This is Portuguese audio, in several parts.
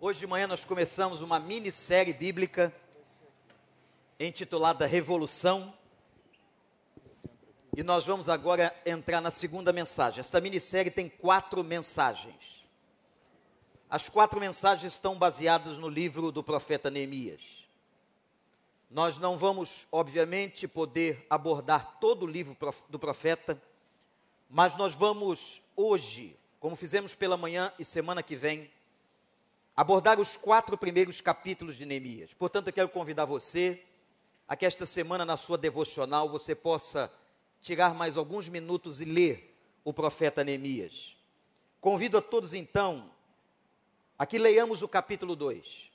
Hoje de manhã nós começamos uma minissérie bíblica intitulada Revolução. E nós vamos agora entrar na segunda mensagem. Esta minissérie tem quatro mensagens. As quatro mensagens estão baseadas no livro do profeta Neemias. Nós não vamos, obviamente, poder abordar todo o livro do profeta, mas nós vamos hoje, como fizemos pela manhã e semana que vem, abordar os quatro primeiros capítulos de Neemias. Portanto, eu quero convidar você a que esta semana, na sua devocional, você possa tirar mais alguns minutos e ler o profeta Neemias. Convido a todos, então, a que leiamos o capítulo 2.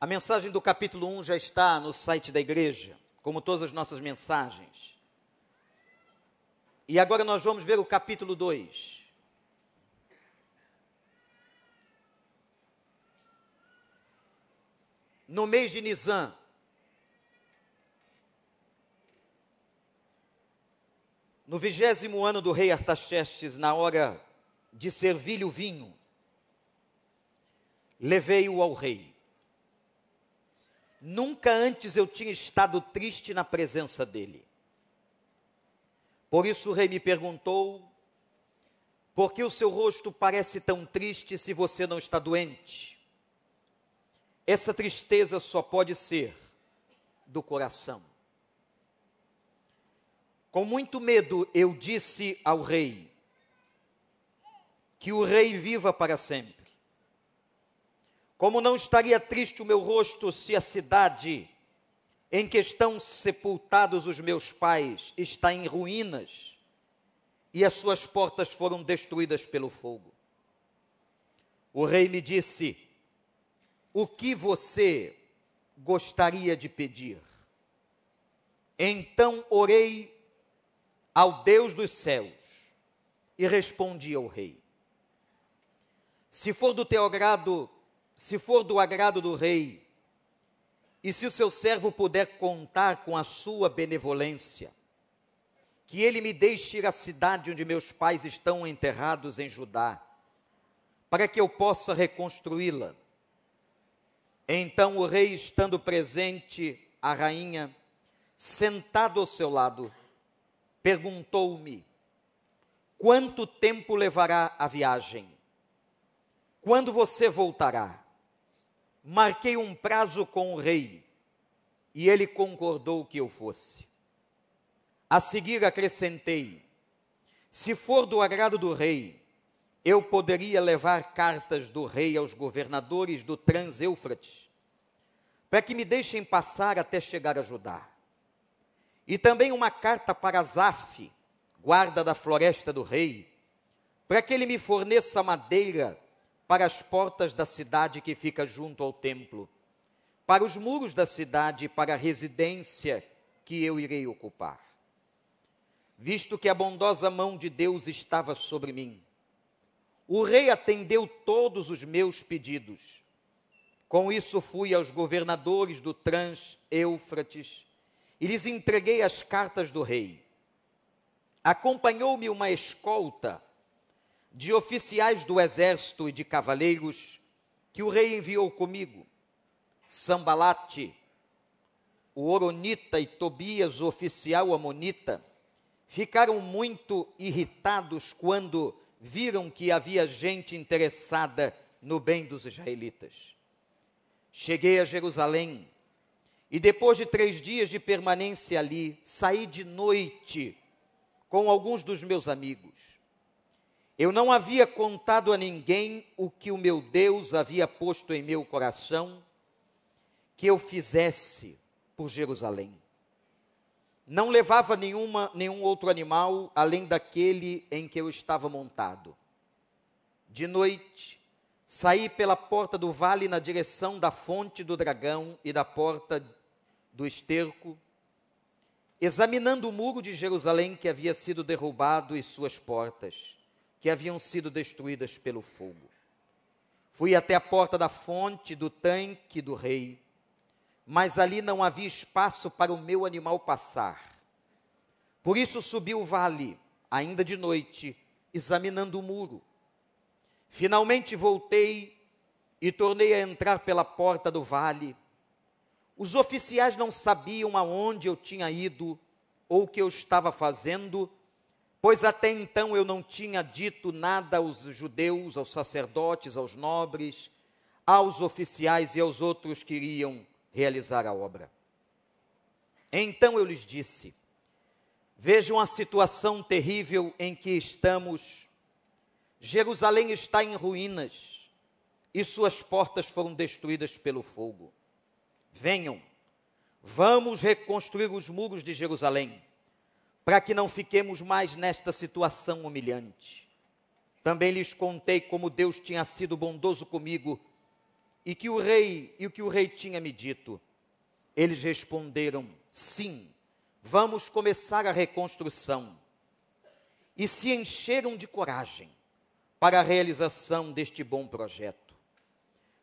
A mensagem do capítulo 1 já está no site da igreja, como todas as nossas mensagens. E agora nós vamos ver o capítulo 2. No mês de Nisan, no vigésimo ano do rei Artaxerxes, na hora de servir-lhe o vinho, levei-o ao rei. Nunca antes eu tinha estado triste na presença dele. Por isso o rei me perguntou: por que o seu rosto parece tão triste se você não está doente? Essa tristeza só pode ser do coração. Com muito medo eu disse ao rei: que o rei viva para sempre. Como não estaria triste o meu rosto se a cidade em que estão sepultados os meus pais está em ruínas e as suas portas foram destruídas pelo fogo? O rei me disse: O que você gostaria de pedir? Então orei ao Deus dos céus e respondi ao rei: Se for do teu agrado, se for do agrado do rei, e se o seu servo puder contar com a sua benevolência, que ele me deixe ir à cidade onde meus pais estão enterrados em Judá, para que eu possa reconstruí-la. Então o rei, estando presente, a rainha, sentado ao seu lado, perguntou-me: Quanto tempo levará a viagem? Quando você voltará? marquei um prazo com o rei e ele concordou que eu fosse. A seguir acrescentei: se for do agrado do rei, eu poderia levar cartas do rei aos governadores do Trans-Eufrates, para que me deixem passar até chegar a Judá. E também uma carta para Zaf, guarda da floresta do rei, para que ele me forneça madeira para as portas da cidade que fica junto ao templo, para os muros da cidade, para a residência que eu irei ocupar. Visto que a bondosa mão de Deus estava sobre mim, o rei atendeu todos os meus pedidos. Com isso fui aos governadores do Trans-Eufrates e lhes entreguei as cartas do rei. Acompanhou-me uma escolta de oficiais do exército e de cavaleiros que o rei enviou comigo. Sambalate, o Oronita e Tobias, o oficial amonita, ficaram muito irritados quando viram que havia gente interessada no bem dos israelitas. Cheguei a Jerusalém e depois de três dias de permanência ali, saí de noite com alguns dos meus amigos. Eu não havia contado a ninguém o que o meu Deus havia posto em meu coração que eu fizesse por Jerusalém. Não levava nenhuma, nenhum outro animal além daquele em que eu estava montado. De noite, saí pela porta do vale na direção da fonte do dragão e da porta do esterco, examinando o muro de Jerusalém que havia sido derrubado e suas portas que haviam sido destruídas pelo fogo. Fui até a porta da fonte do tanque do rei, mas ali não havia espaço para o meu animal passar. Por isso subi o vale, ainda de noite, examinando o muro. Finalmente voltei e tornei a entrar pela porta do vale. Os oficiais não sabiam aonde eu tinha ido ou o que eu estava fazendo, pois até então eu não tinha dito nada aos judeus, aos sacerdotes, aos nobres, aos oficiais e aos outros que iriam realizar a obra. Então eu lhes disse: Vejam a situação terrível em que estamos Jerusalém está em ruínas e suas portas foram destruídas pelo fogo. Venham, vamos reconstruir os muros de Jerusalém, para que não fiquemos mais nesta situação humilhante. Também lhes contei como Deus tinha sido bondoso comigo e que o rei e o que o rei tinha me dito. Eles responderam: Sim, vamos começar a reconstrução. E se encheram de coragem para a realização deste bom projeto.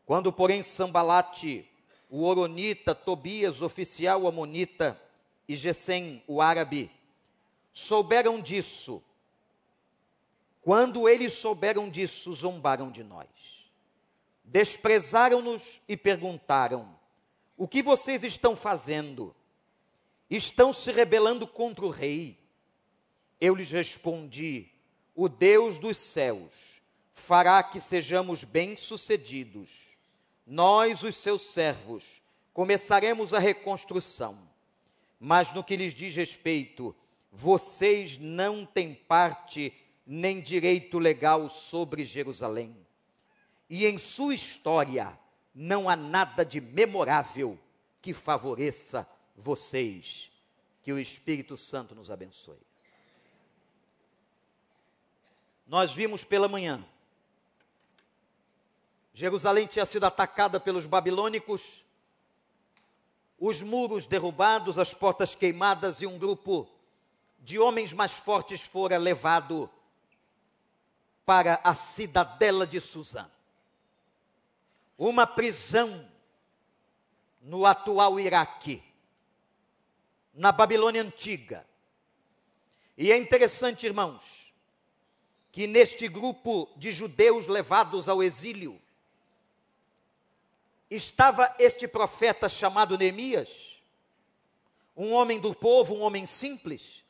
Quando, porém, Sambalate, o Oronita, Tobias, oficial Amonita, e Gesem, o árabe, souberam disso, quando eles souberam disso, zombaram de nós. Desprezaram-nos e perguntaram: O que vocês estão fazendo? Estão se rebelando contra o rei. Eu lhes respondi: O Deus dos céus fará que sejamos bem-sucedidos. Nós, os seus servos, começaremos a reconstrução. Mas no que lhes diz respeito, vocês não têm parte nem direito legal sobre Jerusalém. E em sua história não há nada de memorável que favoreça vocês. Que o Espírito Santo nos abençoe. Nós vimos pela manhã Jerusalém tinha sido atacada pelos babilônicos, os muros derrubados, as portas queimadas e um grupo de homens mais fortes fora levado para a cidadela de Suzã. Uma prisão no atual Iraque, na Babilônia antiga. E é interessante, irmãos, que neste grupo de judeus levados ao exílio, estava este profeta chamado Neemias, um homem do povo, um homem simples,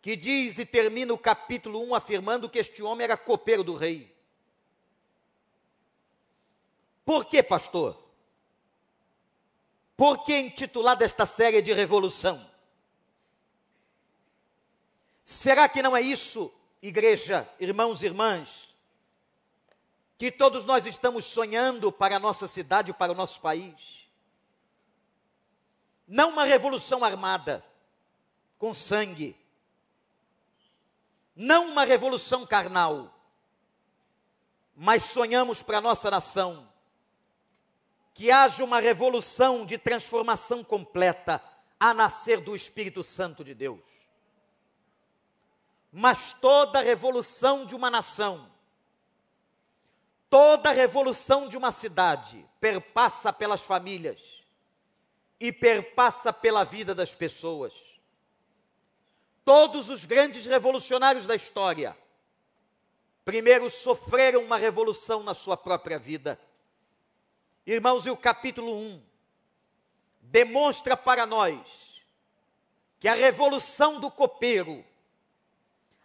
que diz e termina o capítulo 1 afirmando que este homem era copeiro do rei. Por que, pastor? Por que intitulada esta série de revolução? Será que não é isso, igreja, irmãos e irmãs, que todos nós estamos sonhando para a nossa cidade, para o nosso país. Não uma revolução armada, com sangue. Não uma revolução carnal. Mas sonhamos para a nossa nação que haja uma revolução de transformação completa a nascer do Espírito Santo de Deus. Mas toda revolução de uma nação Toda revolução de uma cidade perpassa pelas famílias e perpassa pela vida das pessoas. Todos os grandes revolucionários da história, primeiro sofreram uma revolução na sua própria vida. Irmãos, e o capítulo 1 demonstra para nós que a revolução do copeiro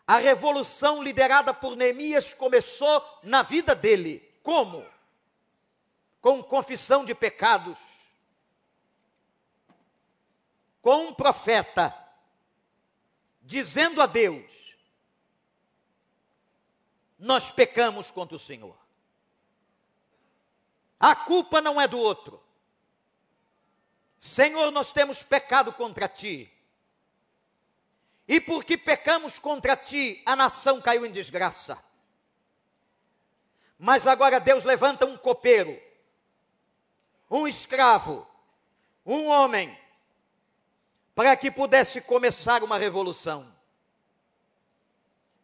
a revolução liderada por Neemias começou na vida dele. Como? Com confissão de pecados. Com um profeta dizendo a Deus: Nós pecamos contra o Senhor. A culpa não é do outro. Senhor, nós temos pecado contra ti. E porque pecamos contra ti, a nação caiu em desgraça. Mas agora Deus levanta um copeiro, um escravo, um homem, para que pudesse começar uma revolução.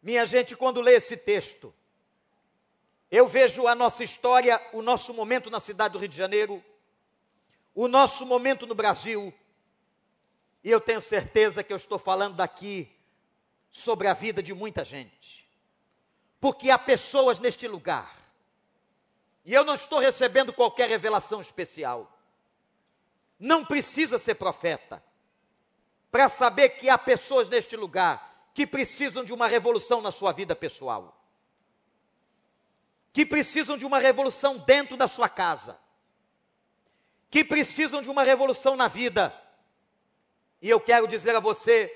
Minha gente, quando lê esse texto, eu vejo a nossa história, o nosso momento na cidade do Rio de Janeiro, o nosso momento no Brasil, e eu tenho certeza que eu estou falando daqui sobre a vida de muita gente. porque há pessoas neste lugar, e eu não estou recebendo qualquer revelação especial. Não precisa ser profeta para saber que há pessoas neste lugar que precisam de uma revolução na sua vida pessoal, que precisam de uma revolução dentro da sua casa, que precisam de uma revolução na vida. E eu quero dizer a você,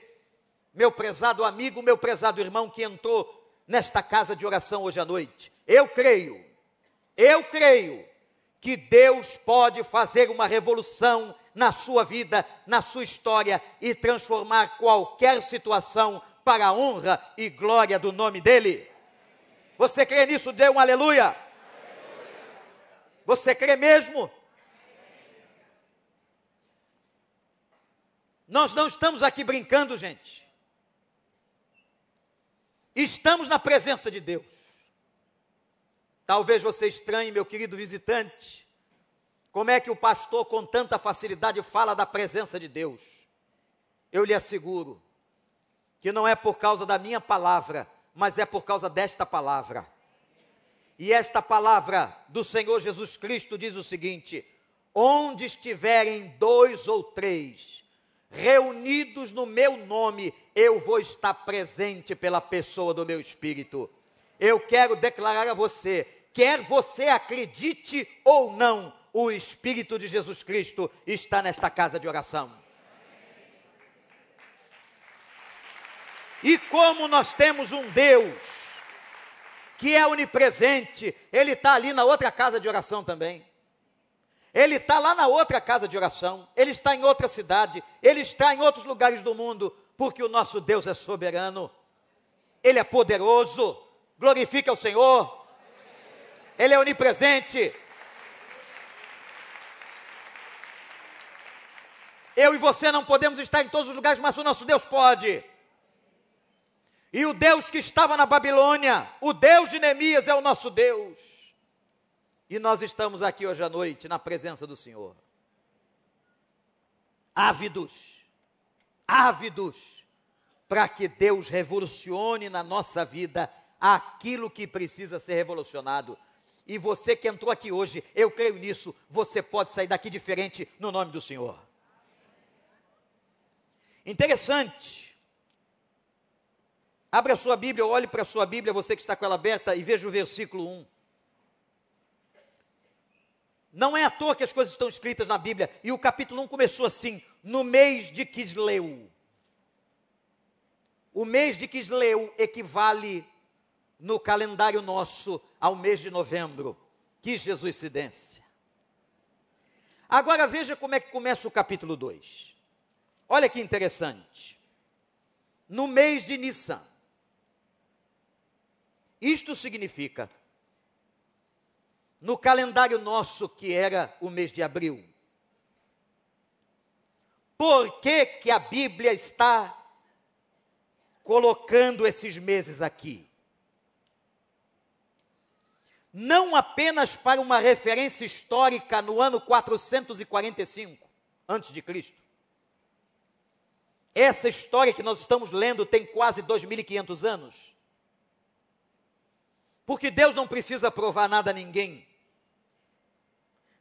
meu prezado amigo, meu prezado irmão que entrou nesta casa de oração hoje à noite, eu creio, eu creio que Deus pode fazer uma revolução na sua vida, na sua história e transformar qualquer situação para a honra e glória do nome dEle. Você crê nisso? Dê um aleluia. Você crê mesmo? Nós não estamos aqui brincando, gente. Estamos na presença de Deus. Talvez você estranhe, meu querido visitante, como é que o pastor com tanta facilidade fala da presença de Deus. Eu lhe asseguro que não é por causa da minha palavra, mas é por causa desta palavra. E esta palavra do Senhor Jesus Cristo diz o seguinte: onde estiverem dois ou três reunidos no meu nome, eu vou estar presente pela pessoa do meu espírito. Eu quero declarar a você quer você acredite ou não, o Espírito de Jesus Cristo está nesta casa de oração. E como nós temos um Deus que é onipresente, Ele está ali na outra casa de oração também. Ele está lá na outra casa de oração, Ele está em outra cidade, Ele está em outros lugares do mundo, porque o nosso Deus é soberano, Ele é poderoso. Glorifique ao Senhor. Ele é onipresente. Eu e você não podemos estar em todos os lugares, mas o nosso Deus pode. E o Deus que estava na Babilônia, o Deus de Neemias é o nosso Deus. E nós estamos aqui hoje à noite na presença do Senhor. Ávidos, ávidos, para que Deus revolucione na nossa vida aquilo que precisa ser revolucionado. E você que entrou aqui hoje, eu creio nisso, você pode sair daqui diferente no nome do Senhor. Interessante. Abra a sua Bíblia, olhe para a sua Bíblia, você que está com ela aberta, e veja o versículo 1. Não é à toa que as coisas estão escritas na Bíblia. E o capítulo 1 começou assim: no mês de Quisleu. O mês de Quisleu equivale no calendário nosso ao mês de novembro. Que Jesuscidência. Agora veja como é que começa o capítulo 2. Olha que interessante. No mês de Nissan. Isto significa, no calendário nosso, que era o mês de abril, por que, que a Bíblia está colocando esses meses aqui? não apenas para uma referência histórica no ano 445 antes de Cristo. Essa história que nós estamos lendo tem quase 2500 anos. Porque Deus não precisa provar nada a ninguém.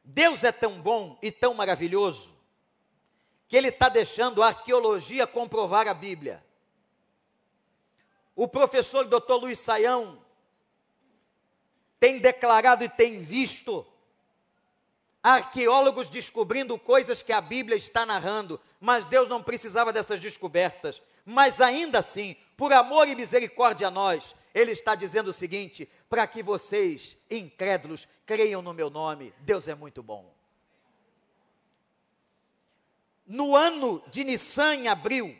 Deus é tão bom e tão maravilhoso que Ele está deixando a arqueologia comprovar a Bíblia. O professor Dr. Luiz Saião tem declarado e tem visto arqueólogos descobrindo coisas que a Bíblia está narrando, mas Deus não precisava dessas descobertas. Mas ainda assim, por amor e misericórdia a nós, Ele está dizendo o seguinte: para que vocês, incrédulos, creiam no meu nome, Deus é muito bom. No ano de Nissan, em abril,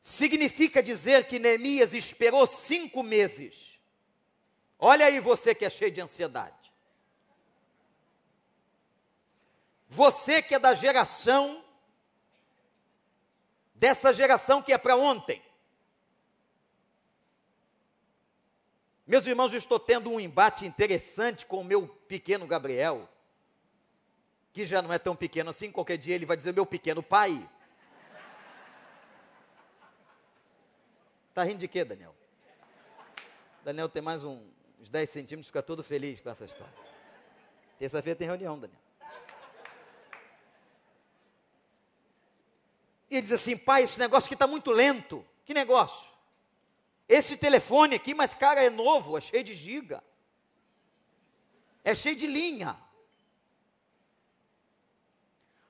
significa dizer que Neemias esperou cinco meses Olha aí você que é cheio de ansiedade. Você que é da geração, dessa geração que é para ontem. Meus irmãos, eu estou tendo um embate interessante com o meu pequeno Gabriel, que já não é tão pequeno assim, qualquer dia ele vai dizer meu pequeno pai. Está rindo de quê, Daniel? Daniel tem mais um, uns 10 centímetros, fica todo feliz com essa história. Terça-feira tem reunião, Daniel. E ele diz assim: pai, esse negócio aqui está muito lento. Que negócio? Esse telefone aqui, mas cara, é novo, é cheio de giga. É cheio de linha.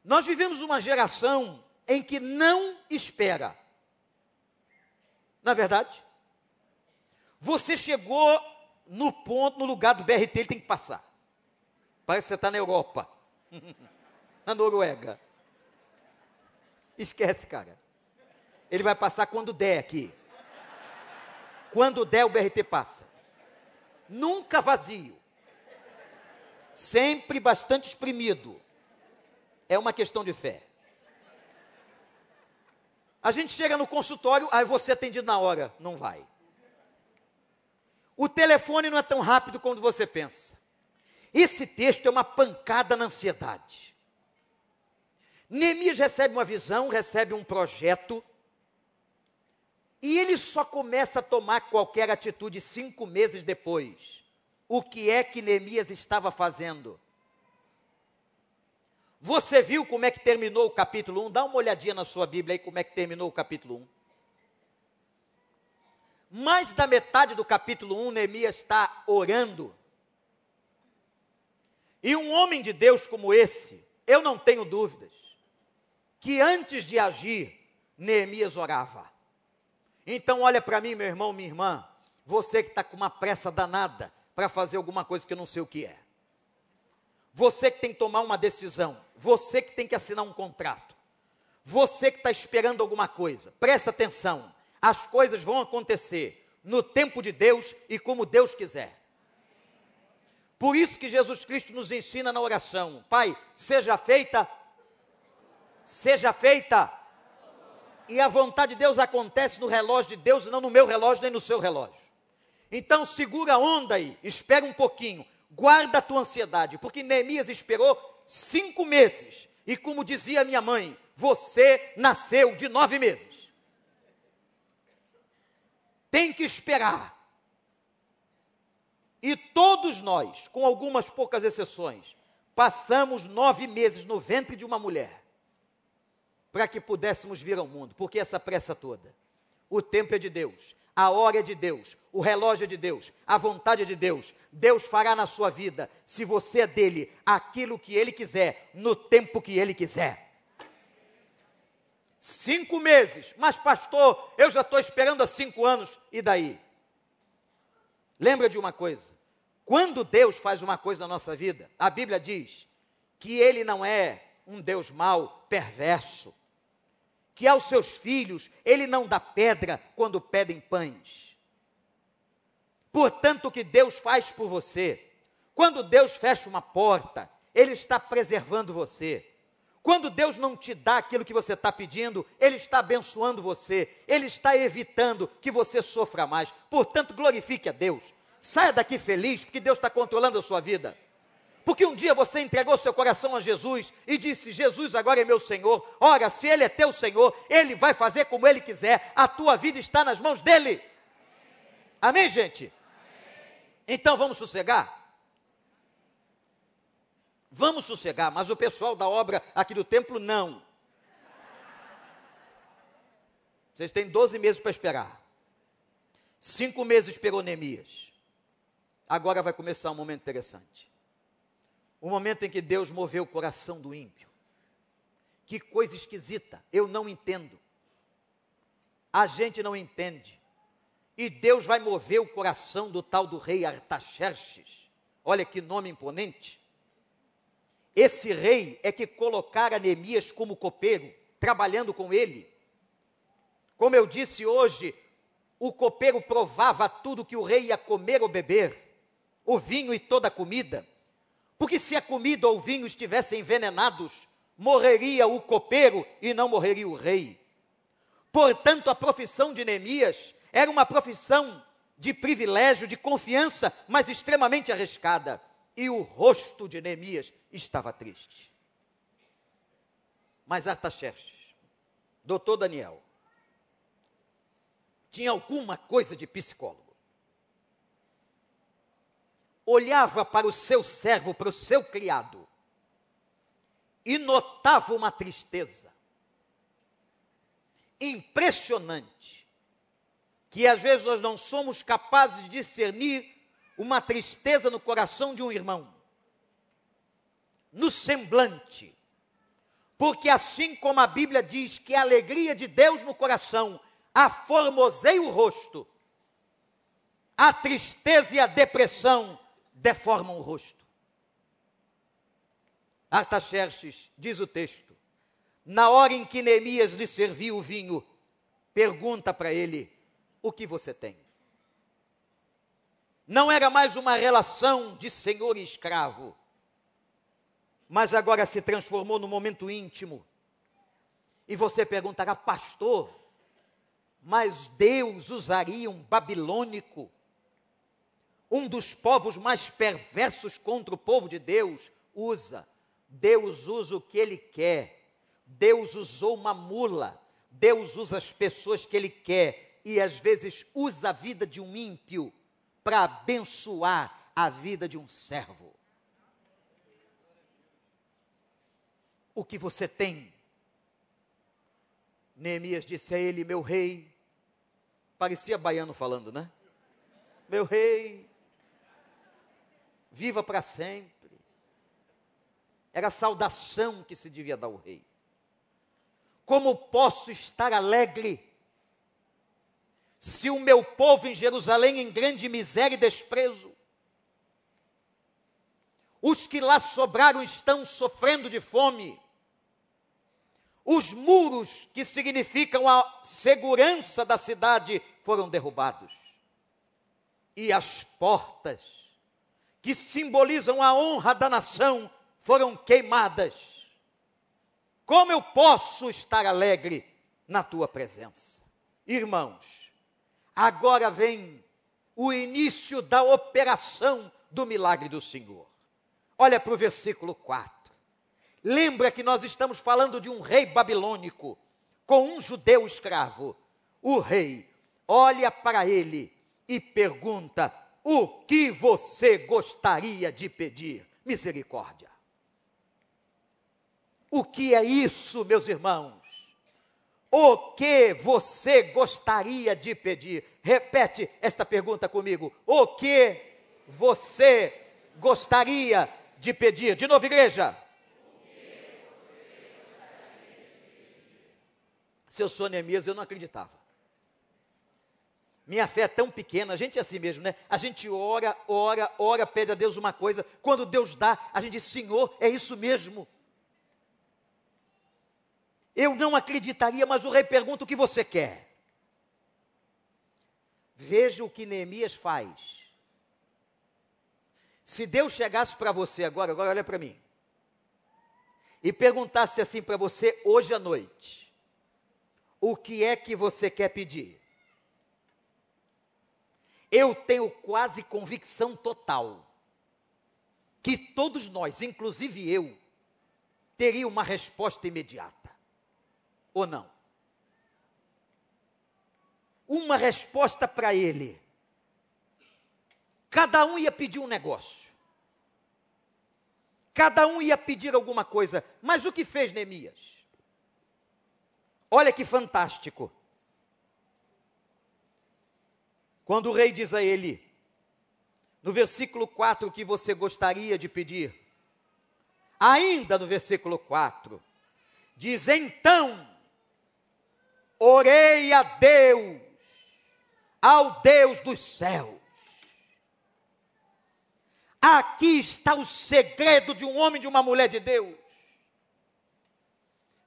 Nós vivemos uma geração em que não espera. Na é verdade, você chegou no ponto, no lugar do BRT, ele tem que passar. Parece que você está na Europa, na Noruega. Esquece, cara. Ele vai passar quando der aqui. Quando der, o BRT passa. Nunca vazio. Sempre bastante exprimido. É uma questão de fé. A gente chega no consultório, aí você é atendido na hora. Não vai. O telefone não é tão rápido quanto você pensa. Esse texto é uma pancada na ansiedade. Neemias recebe uma visão, recebe um projeto, e ele só começa a tomar qualquer atitude cinco meses depois. O que é que Neemias estava fazendo? Você viu como é que terminou o capítulo 1? Dá uma olhadinha na sua Bíblia aí como é que terminou o capítulo 1. Mais da metade do capítulo 1, Neemias está orando. E um homem de Deus como esse, eu não tenho dúvidas, que antes de agir, Neemias orava. Então, olha para mim, meu irmão, minha irmã, você que está com uma pressa danada para fazer alguma coisa que eu não sei o que é. Você que tem que tomar uma decisão, você que tem que assinar um contrato, você que está esperando alguma coisa, presta atenção, as coisas vão acontecer no tempo de Deus e como Deus quiser. Por isso que Jesus Cristo nos ensina na oração: Pai, seja feita, seja feita. E a vontade de Deus acontece no relógio de Deus não no meu relógio nem no seu relógio. Então segura a onda aí, espera um pouquinho, guarda a tua ansiedade, porque Neemias esperou cinco meses. E como dizia minha mãe, você nasceu de nove meses. Tem que esperar. E todos nós, com algumas poucas exceções, passamos nove meses no ventre de uma mulher para que pudéssemos vir ao mundo. Porque essa pressa toda? O tempo é de Deus, a hora é de Deus, o relógio é de Deus, a vontade é de Deus. Deus fará na sua vida, se você é dele, aquilo que ele quiser, no tempo que ele quiser. Cinco meses, mas pastor, eu já estou esperando há cinco anos, e daí? Lembra de uma coisa: quando Deus faz uma coisa na nossa vida, a Bíblia diz que Ele não é um Deus mau, perverso, que aos seus filhos Ele não dá pedra quando pedem pães. Portanto, o que Deus faz por você, quando Deus fecha uma porta, Ele está preservando você. Quando Deus não te dá aquilo que você está pedindo, Ele está abençoando você, Ele está evitando que você sofra mais. Portanto, glorifique a Deus. Saia daqui feliz, porque Deus está controlando a sua vida. Porque um dia você entregou seu coração a Jesus e disse: Jesus agora é meu Senhor. Ora, se Ele é teu Senhor, Ele vai fazer como Ele quiser. A tua vida está nas mãos dEle. Amém, gente? Então vamos sossegar? Vamos sossegar, mas o pessoal da obra aqui do templo não. Vocês têm 12 meses para esperar. Cinco meses esperou Neemias. Agora vai começar um momento interessante. O momento em que Deus moveu o coração do ímpio. Que coisa esquisita, eu não entendo. A gente não entende. E Deus vai mover o coração do tal do rei Artaxerxes. Olha que nome imponente. Esse rei é que colocara Neemias como copeiro, trabalhando com ele. Como eu disse hoje, o copeiro provava tudo que o rei ia comer ou beber o vinho e toda a comida. Porque se a comida ou vinho estivessem envenenados, morreria o copeiro e não morreria o rei. Portanto, a profissão de Neemias era uma profissão de privilégio, de confiança, mas extremamente arriscada. E o rosto de Neemias estava triste. Mas Artaxerxes, doutor Daniel, tinha alguma coisa de psicólogo. Olhava para o seu servo, para o seu criado, e notava uma tristeza impressionante, que às vezes nós não somos capazes de discernir uma tristeza no coração de um irmão, no semblante, porque assim como a Bíblia diz que a alegria de Deus no coração aformoseia o rosto, a tristeza e a depressão deformam o rosto. Artaxerxes, diz o texto, na hora em que Neemias lhe serviu o vinho, pergunta para ele: O que você tem? Não era mais uma relação de senhor e escravo, mas agora se transformou num momento íntimo. E você perguntará, pastor, mas Deus usaria um babilônico um dos povos mais perversos contra o povo de Deus, usa. Deus usa o que ele quer. Deus usou uma mula. Deus usa as pessoas que ele quer e às vezes usa a vida de um ímpio para abençoar a vida de um servo. O que você tem? Neemias disse a ele: Meu rei, parecia baiano falando, né? Meu rei, viva para sempre. Era a saudação que se devia dar ao rei. Como posso estar alegre se o meu povo em Jerusalém em grande miséria e desprezo? Os que lá sobraram estão sofrendo de fome. Os muros que significam a segurança da cidade foram derrubados. E as portas que simbolizam a honra da nação foram queimadas. Como eu posso estar alegre na tua presença? Irmãos, agora vem o início da operação do milagre do Senhor. Olha para o versículo 4. Lembra que nós estamos falando de um rei babilônico com um judeu escravo. O rei olha para ele e pergunta: o que você gostaria de pedir? Misericórdia. O que é isso, meus irmãos? O que você gostaria de pedir? Repete esta pergunta comigo. O que você gostaria de pedir? De novo, igreja. Se eu sou Neemias, eu não acreditava. Minha fé é tão pequena, a gente é assim mesmo, né? A gente ora, ora, ora, pede a Deus uma coisa, quando Deus dá, a gente diz: Senhor, é isso mesmo. Eu não acreditaria, mas o rei pergunta o que você quer. Veja o que Neemias faz. Se Deus chegasse para você agora, agora olha para mim, e perguntasse assim para você hoje à noite: o que é que você quer pedir? Eu tenho quase convicção total que todos nós, inclusive eu, teria uma resposta imediata. Ou não? Uma resposta para ele. Cada um ia pedir um negócio. Cada um ia pedir alguma coisa. Mas o que fez Neemias? Olha que fantástico. Quando o rei diz a ele, no versículo 4, o que você gostaria de pedir, ainda no versículo 4, diz: Então, orei a Deus, ao Deus dos céus. Aqui está o segredo de um homem, de uma mulher de Deus,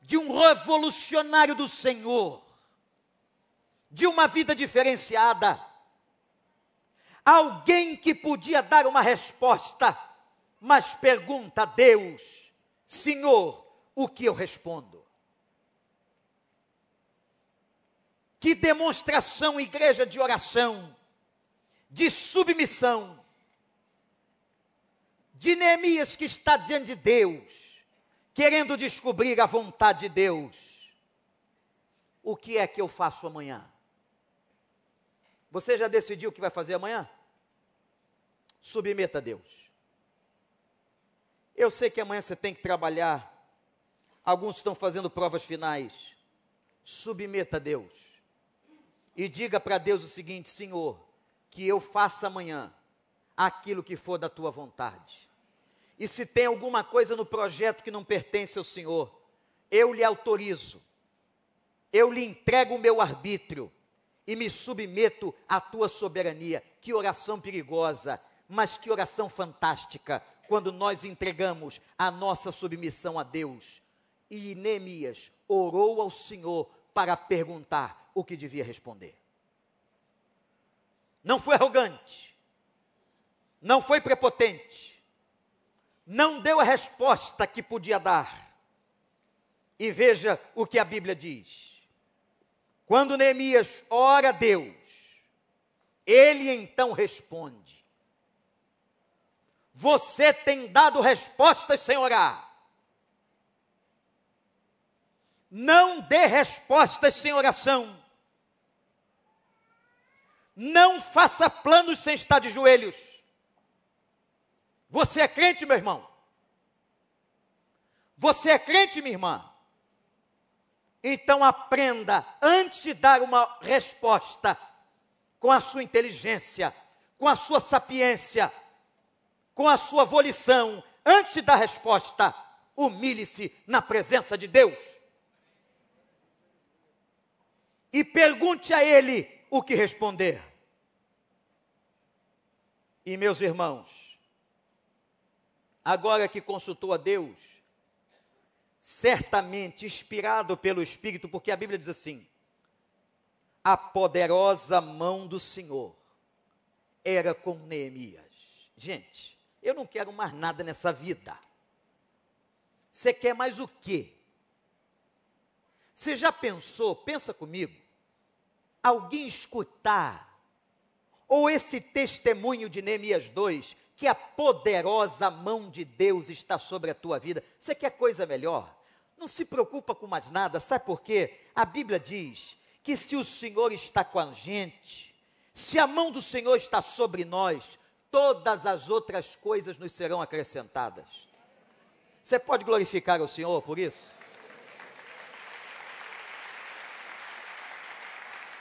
de um revolucionário do Senhor, de uma vida diferenciada alguém que podia dar uma resposta, mas pergunta a Deus: Senhor, o que eu respondo? Que demonstração, igreja de oração, de submissão, de Neemias que está diante de Deus, querendo descobrir a vontade de Deus. O que é que eu faço amanhã? Você já decidiu o que vai fazer amanhã? Submeta a Deus. Eu sei que amanhã você tem que trabalhar, alguns estão fazendo provas finais. Submeta a Deus e diga para Deus o seguinte: Senhor, que eu faça amanhã aquilo que for da tua vontade. E se tem alguma coisa no projeto que não pertence ao Senhor, eu lhe autorizo, eu lhe entrego o meu arbítrio e me submeto à tua soberania. Que oração perigosa, mas que oração fantástica, quando nós entregamos a nossa submissão a Deus. E Neemias orou ao Senhor para perguntar o que devia responder. Não foi arrogante, não foi prepotente, não deu a resposta que podia dar. E veja o que a Bíblia diz. Quando Neemias ora a Deus, ele então responde. Você tem dado respostas sem orar. Não dê respostas sem oração. Não faça planos sem estar de joelhos. Você é crente, meu irmão? Você é crente, minha irmã? Então aprenda, antes de dar uma resposta, com a sua inteligência, com a sua sapiência, com a sua volição, antes dar resposta, humilhe-se na presença de Deus. E pergunte a Ele o que responder. E meus irmãos, agora que consultou a Deus, certamente inspirado pelo Espírito, porque a Bíblia diz assim: a poderosa mão do Senhor era com Neemias. Gente, eu não quero mais nada nessa vida. Você quer mais o quê? Você já pensou, pensa comigo, alguém escutar, ou esse testemunho de Neemias 2, que a poderosa mão de Deus está sobre a tua vida. Você quer coisa melhor? Não se preocupa com mais nada, sabe por quê? A Bíblia diz que se o Senhor está com a gente, se a mão do Senhor está sobre nós, todas as outras coisas nos serão acrescentadas. Você pode glorificar o Senhor por isso?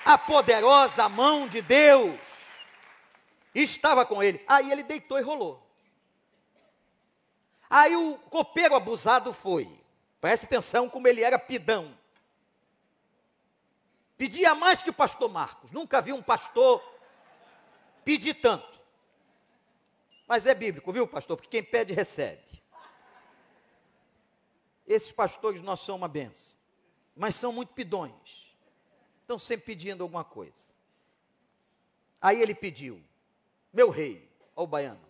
A poderosa mão de Deus estava com ele. Aí ele deitou e rolou. Aí o copeiro abusado foi. Preste atenção como ele era pidão. Pedia mais que o pastor Marcos. Nunca vi um pastor pedir tanto. Mas é bíblico, viu, pastor? Porque quem pede, recebe. Esses pastores nós são uma benção. Mas são muito pidões. Estão sempre pedindo alguma coisa. Aí ele pediu: meu rei, ó o baiano,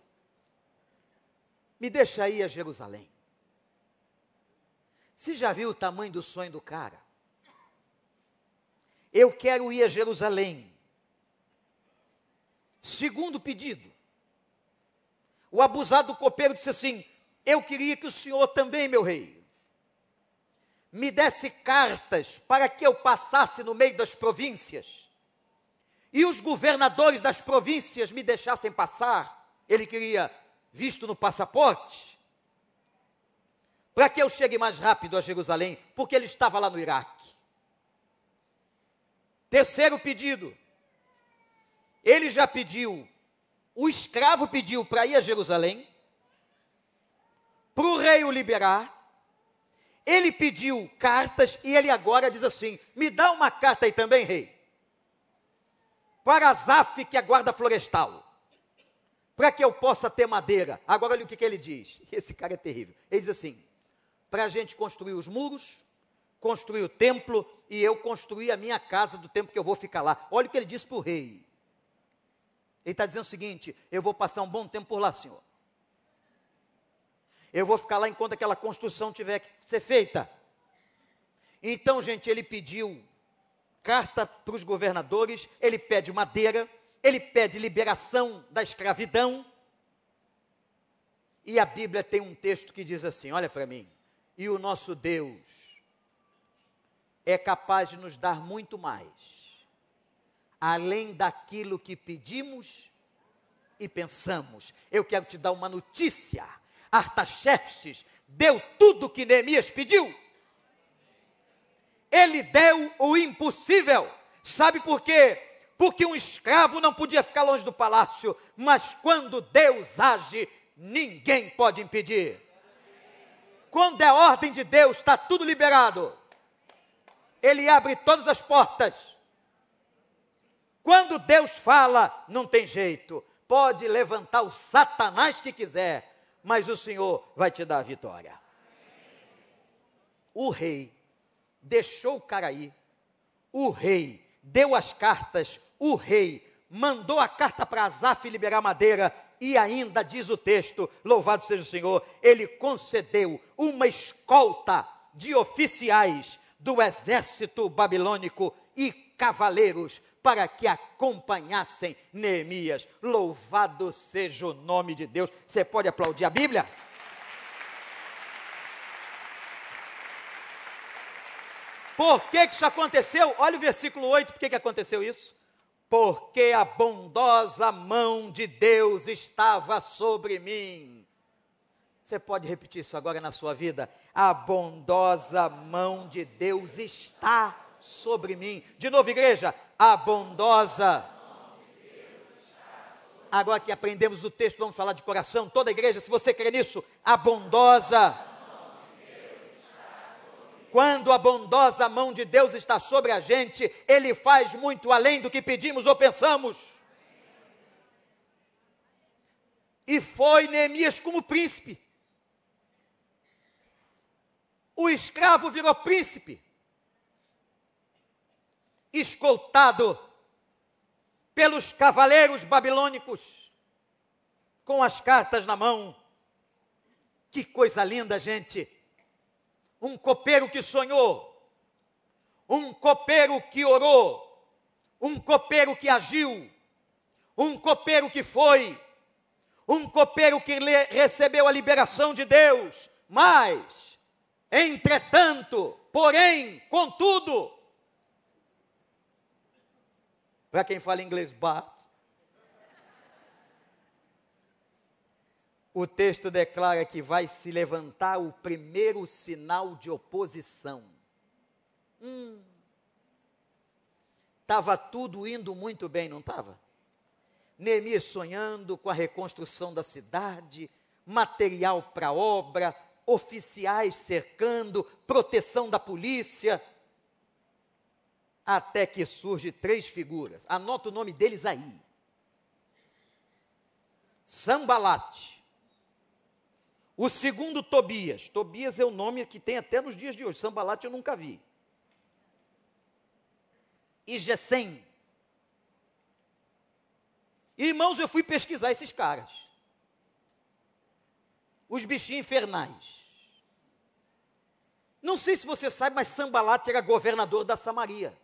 me deixa ir a Jerusalém. Você já viu o tamanho do sonho do cara? Eu quero ir a Jerusalém. Segundo pedido, o abusado copeiro disse assim: Eu queria que o senhor também, meu rei, me desse cartas para que eu passasse no meio das províncias e os governadores das províncias me deixassem passar, ele queria visto no passaporte, para que eu chegue mais rápido a Jerusalém, porque ele estava lá no Iraque. Terceiro pedido, ele já pediu, o escravo pediu para ir a Jerusalém, para o rei o liberar, ele pediu cartas e ele agora diz assim: me dá uma carta aí também, rei para Zaf, que é guarda florestal, para que eu possa ter madeira. Agora olha o que, que ele diz. Esse cara é terrível. Ele diz assim: para a gente construir os muros, construir o templo e eu construir a minha casa do tempo que eu vou ficar lá. Olha o que ele diz para o rei. Ele está dizendo o seguinte: eu vou passar um bom tempo por lá, senhor. Eu vou ficar lá enquanto aquela construção tiver que ser feita. Então, gente, ele pediu carta para os governadores, ele pede madeira, ele pede liberação da escravidão. E a Bíblia tem um texto que diz assim: olha para mim, e o nosso Deus é capaz de nos dar muito mais, além daquilo que pedimos e pensamos. Eu quero te dar uma notícia. Artaxerxes deu tudo o que Neemias pediu. Ele deu o impossível. Sabe por quê? Porque um escravo não podia ficar longe do palácio, mas quando Deus age, ninguém pode impedir. Quando é ordem de Deus, está tudo liberado. Ele abre todas as portas. Quando Deus fala, não tem jeito. Pode levantar o Satanás que quiser, mas o Senhor vai te dar a vitória. O rei deixou o cara ir. O rei deu as cartas. O rei mandou a carta para Azaf liberar madeira e ainda diz o texto, louvado seja o Senhor, ele concedeu uma escolta de oficiais do exército babilônico e cavaleiros para que acompanhassem Neemias. Louvado seja o nome de Deus. Você pode aplaudir a Bíblia? Por que, que isso aconteceu? Olha o versículo 8, por que, que aconteceu isso? Porque a bondosa mão de Deus estava sobre mim. Você pode repetir isso agora na sua vida? A bondosa mão de Deus está sobre mim. De novo, igreja, a bondosa. Agora que aprendemos o texto, vamos falar de coração. Toda igreja, se você crê nisso, a bondosa quando a bondosa mão de Deus está sobre a gente, Ele faz muito além do que pedimos ou pensamos. E foi Neemias como príncipe. O escravo virou príncipe, escoltado pelos cavaleiros babilônicos, com as cartas na mão. Que coisa linda, gente! um copeiro que sonhou, um copeiro que orou, um copeiro que agiu, um copeiro que foi, um copeiro que recebeu a liberação de Deus, mas, entretanto, porém, contudo, para quem fala inglês, but, o texto declara que vai se levantar o primeiro sinal de oposição. Hum. Estava tudo indo muito bem, não estava? Neemias sonhando com a reconstrução da cidade, material para obra, oficiais cercando, proteção da polícia. Até que surge três figuras. Anota o nome deles aí. Sambalate, o segundo, Tobias. Tobias é o nome que tem até nos dias de hoje. Sambalate eu nunca vi. E Gesem. Irmãos, eu fui pesquisar esses caras. Os bichinhos infernais. Não sei se você sabe, mas Sambalate era governador da Samaria.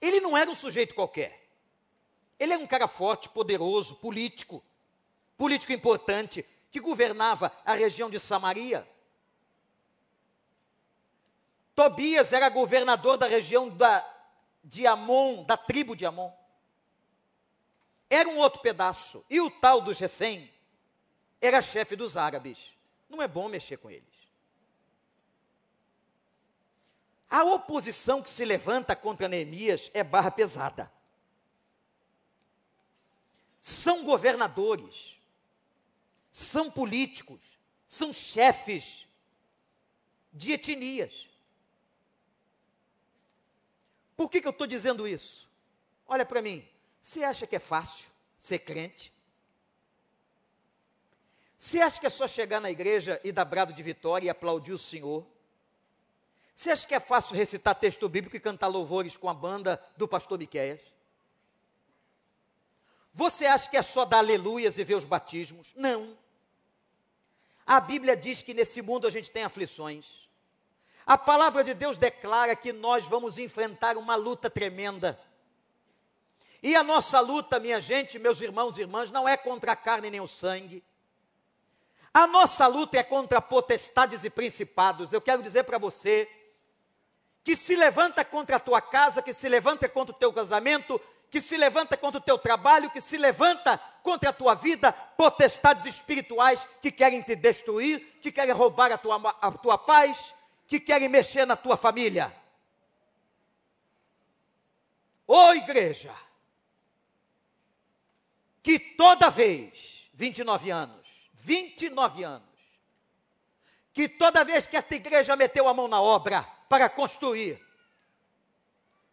Ele não era um sujeito qualquer. Ele era um cara forte, poderoso, político político importante, que governava a região de Samaria. Tobias era governador da região da, de Amon, da tribo de Amon. Era um outro pedaço. E o tal do Gesem era chefe dos árabes. Não é bom mexer com eles. A oposição que se levanta contra Neemias é barra pesada. São governadores, são políticos, são chefes de etnias. Por que, que eu estou dizendo isso? Olha para mim, você acha que é fácil ser crente? Você acha que é só chegar na igreja e dar brado de vitória e aplaudir o Senhor? Você acha que é fácil recitar texto bíblico e cantar louvores com a banda do pastor Miquéias? Você acha que é só dar aleluias e ver os batismos? Não. A Bíblia diz que nesse mundo a gente tem aflições. A palavra de Deus declara que nós vamos enfrentar uma luta tremenda. E a nossa luta, minha gente, meus irmãos e irmãs, não é contra a carne nem o sangue. A nossa luta é contra potestades e principados. Eu quero dizer para você que se levanta contra a tua casa, que se levanta contra o teu casamento, que se levanta contra o teu trabalho, que se levanta contra a tua vida, potestades espirituais que querem te destruir, que querem roubar a tua, a tua paz, que querem mexer na tua família. Ô igreja, que toda vez, 29 anos, 29 anos, que toda vez que esta igreja meteu a mão na obra para construir,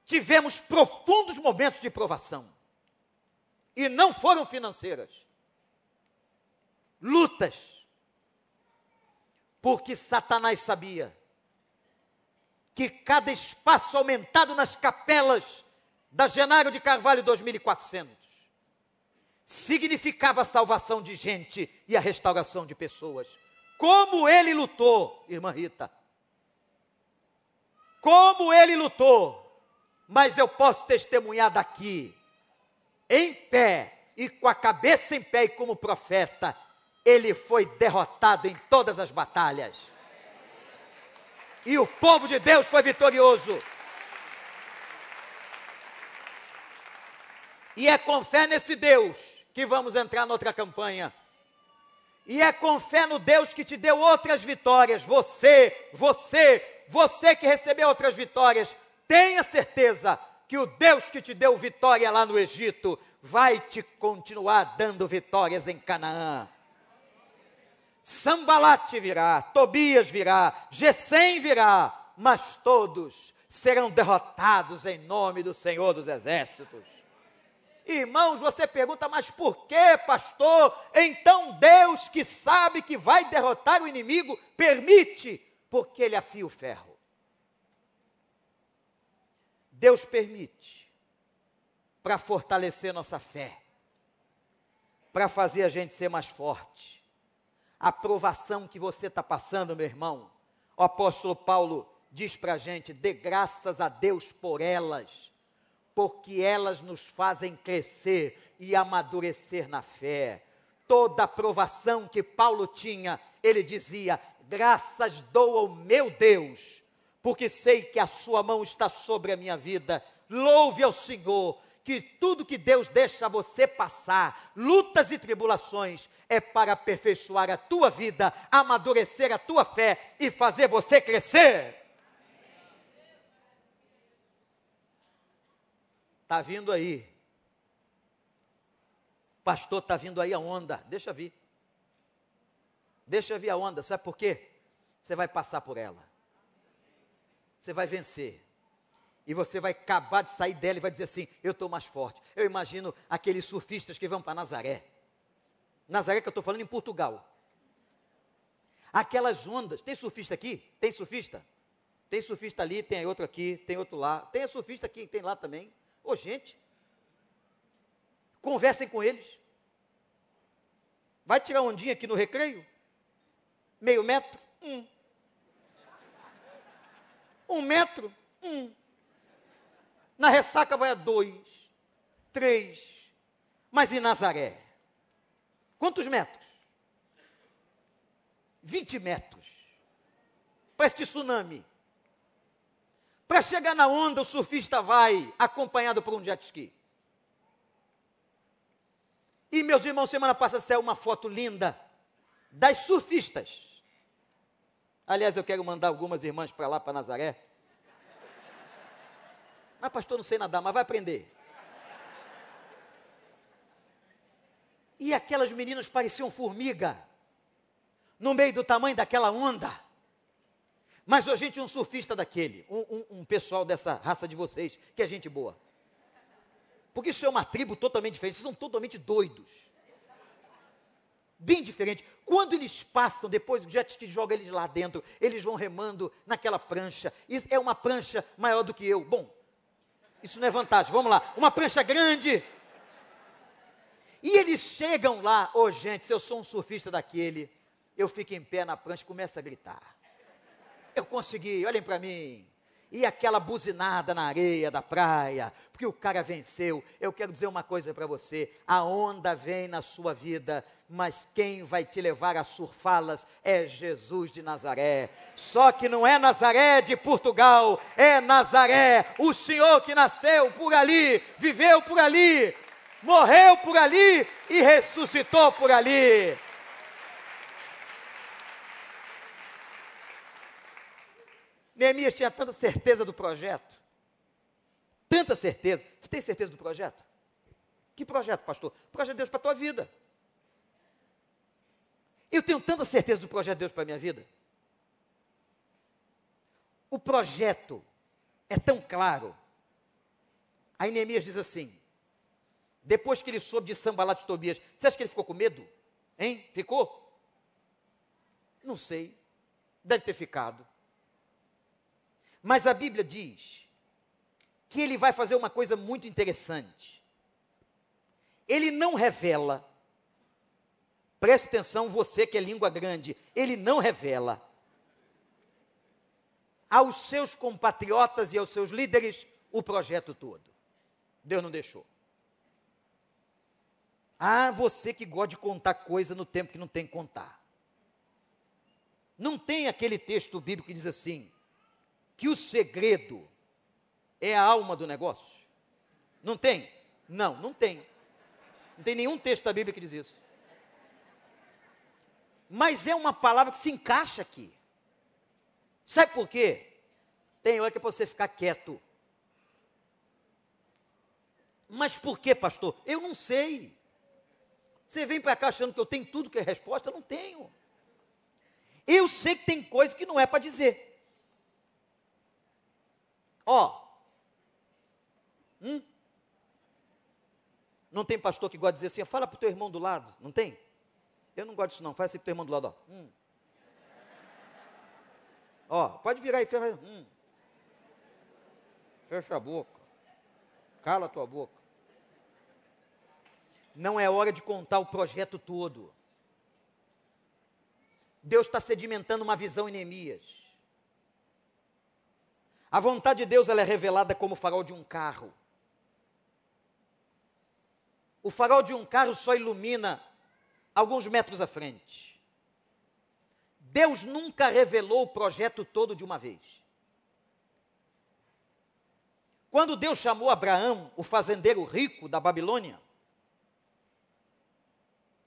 tivemos profundos momentos de provação. E não foram financeiras. Lutas. Porque Satanás sabia que cada espaço aumentado nas capelas da Genário de Carvalho 2400 significava a salvação de gente e a restauração de pessoas. Como ele lutou, irmã Rita. Como ele lutou. Mas eu posso testemunhar daqui, em pé e com a cabeça em pé e como profeta, ele foi derrotado em todas as batalhas. E o povo de Deus foi vitorioso. E é com fé nesse Deus que vamos entrar noutra campanha. E é com fé no Deus que te deu outras vitórias. Você, você, você que recebeu outras vitórias, tenha certeza que o Deus que te deu vitória lá no Egito vai te continuar dando vitórias em Canaã. Sambalate virá, Tobias virá, Gesem virá, mas todos serão derrotados em nome do Senhor dos Exércitos. Irmãos, você pergunta, mas por que, pastor? Então Deus, que sabe que vai derrotar o inimigo, permite, porque ele afia o ferro. Deus permite para fortalecer nossa fé, para fazer a gente ser mais forte. A provação que você está passando, meu irmão, o apóstolo Paulo diz para a gente: dê graças a Deus por elas porque elas nos fazem crescer e amadurecer na fé. Toda a provação que Paulo tinha, ele dizia: graças dou ao meu Deus, porque sei que a sua mão está sobre a minha vida. Louve ao Senhor, que tudo que Deus deixa você passar, lutas e tribulações, é para aperfeiçoar a tua vida, amadurecer a tua fé e fazer você crescer. Está vindo aí. Pastor, está vindo aí a onda. Deixa vir. Deixa vir a onda. Sabe por quê? Você vai passar por ela. Você vai vencer. E você vai acabar de sair dela e vai dizer assim: Eu estou mais forte. Eu imagino aqueles surfistas que vão para Nazaré. Nazaré que eu estou falando em Portugal. Aquelas ondas. Tem surfista aqui? Tem surfista? Tem surfista ali, tem outro aqui, tem outro lá. Tem surfista aqui, tem lá também. Ô, gente, conversem com eles. Vai tirar ondinha aqui no recreio? Meio metro? Um. Um metro? Um. Na ressaca vai a dois, três. Mas em Nazaré? Quantos metros? Vinte metros. Para este tsunami. Para chegar na onda, o surfista vai acompanhado por um jet ski. E, meus irmãos, semana passada saiu uma foto linda das surfistas. Aliás, eu quero mandar algumas irmãs para lá, para Nazaré. Mas, pastor, não sei nadar, mas vai aprender. E aquelas meninas pareciam formiga, no meio do tamanho daquela onda. Mas a gente um surfista daquele, um, um, um, pessoal dessa raça de vocês, que é gente boa. Porque isso é uma tribo totalmente diferente, vocês são totalmente doidos. Bem diferente. Quando eles passam, depois o jet ski joga eles lá dentro, eles vão remando naquela prancha. Isso é uma prancha maior do que eu. Bom, isso não é vantagem. Vamos lá. Uma prancha grande. E eles chegam lá, ô oh, gente, se eu sou um surfista daquele, eu fico em pé na prancha e começo a gritar. Eu consegui, olhem para mim. E aquela buzinada na areia da praia, porque o cara venceu. Eu quero dizer uma coisa para você: a onda vem na sua vida, mas quem vai te levar a surfá-las é Jesus de Nazaré. Só que não é Nazaré de Portugal, é Nazaré, o Senhor que nasceu por ali, viveu por ali, morreu por ali e ressuscitou por ali. Neemias tinha tanta certeza do projeto. Tanta certeza. Você tem certeza do projeto? Que projeto, pastor? Projeto de Deus para a tua vida. Eu tenho tanta certeza do projeto de Deus para a minha vida. O projeto é tão claro. Aí Neemias diz assim: depois que ele soube de Sambalat de Tobias, você acha que ele ficou com medo? Hein? Ficou? Não sei. Deve ter ficado. Mas a Bíblia diz que ele vai fazer uma coisa muito interessante. Ele não revela, preste atenção, você que é língua grande, ele não revela aos seus compatriotas e aos seus líderes o projeto todo. Deus não deixou. Ah, você que gosta de contar coisa no tempo que não tem que contar. Não tem aquele texto bíblico que diz assim: que o segredo é a alma do negócio? Não tem? Não, não tem. Não tem nenhum texto da Bíblia que diz isso. Mas é uma palavra que se encaixa aqui. Sabe por quê? Tem hora que é para você ficar quieto. Mas por quê, pastor? Eu não sei. Você vem para cá achando que eu tenho tudo que é resposta? Eu não tenho. Eu sei que tem coisa que não é para dizer. Ó. Hum? Não tem pastor que gosta de dizer assim, fala para o teu irmão do lado. Não tem? Eu não gosto disso não, faz assim para o teu irmão do lado. Ó, hum. ó pode virar aí, fecha, hum. fecha a boca. Cala a tua boca. Não é hora de contar o projeto todo. Deus está sedimentando uma visão em Neemias. A vontade de Deus ela é revelada como o farol de um carro. O farol de um carro só ilumina alguns metros à frente. Deus nunca revelou o projeto todo de uma vez. Quando Deus chamou Abraão, o fazendeiro rico da Babilônia,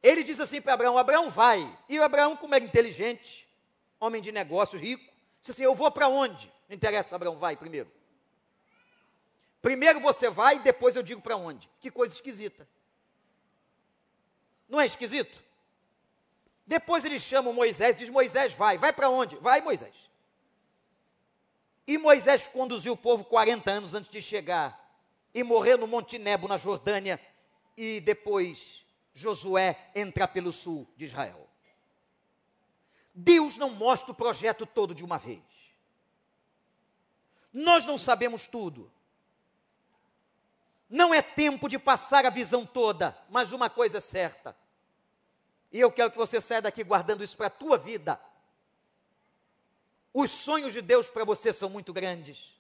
ele diz assim para Abraão: Abraão vai. E Abraão, como era inteligente, homem de negócios, rico, disse assim: Eu vou para onde? Não interessa, Abraão, vai primeiro. Primeiro você vai, depois eu digo para onde. Que coisa esquisita. Não é esquisito? Depois ele chama Moisés, diz: Moisés, vai. Vai para onde? Vai, Moisés. E Moisés conduziu o povo 40 anos antes de chegar e morrer no Monte Nebo, na Jordânia, e depois Josué entrar pelo sul de Israel. Deus não mostra o projeto todo de uma vez. Nós não sabemos tudo. Não é tempo de passar a visão toda, mas uma coisa é certa. E eu quero que você saia daqui guardando isso para a tua vida. Os sonhos de Deus para você são muito grandes.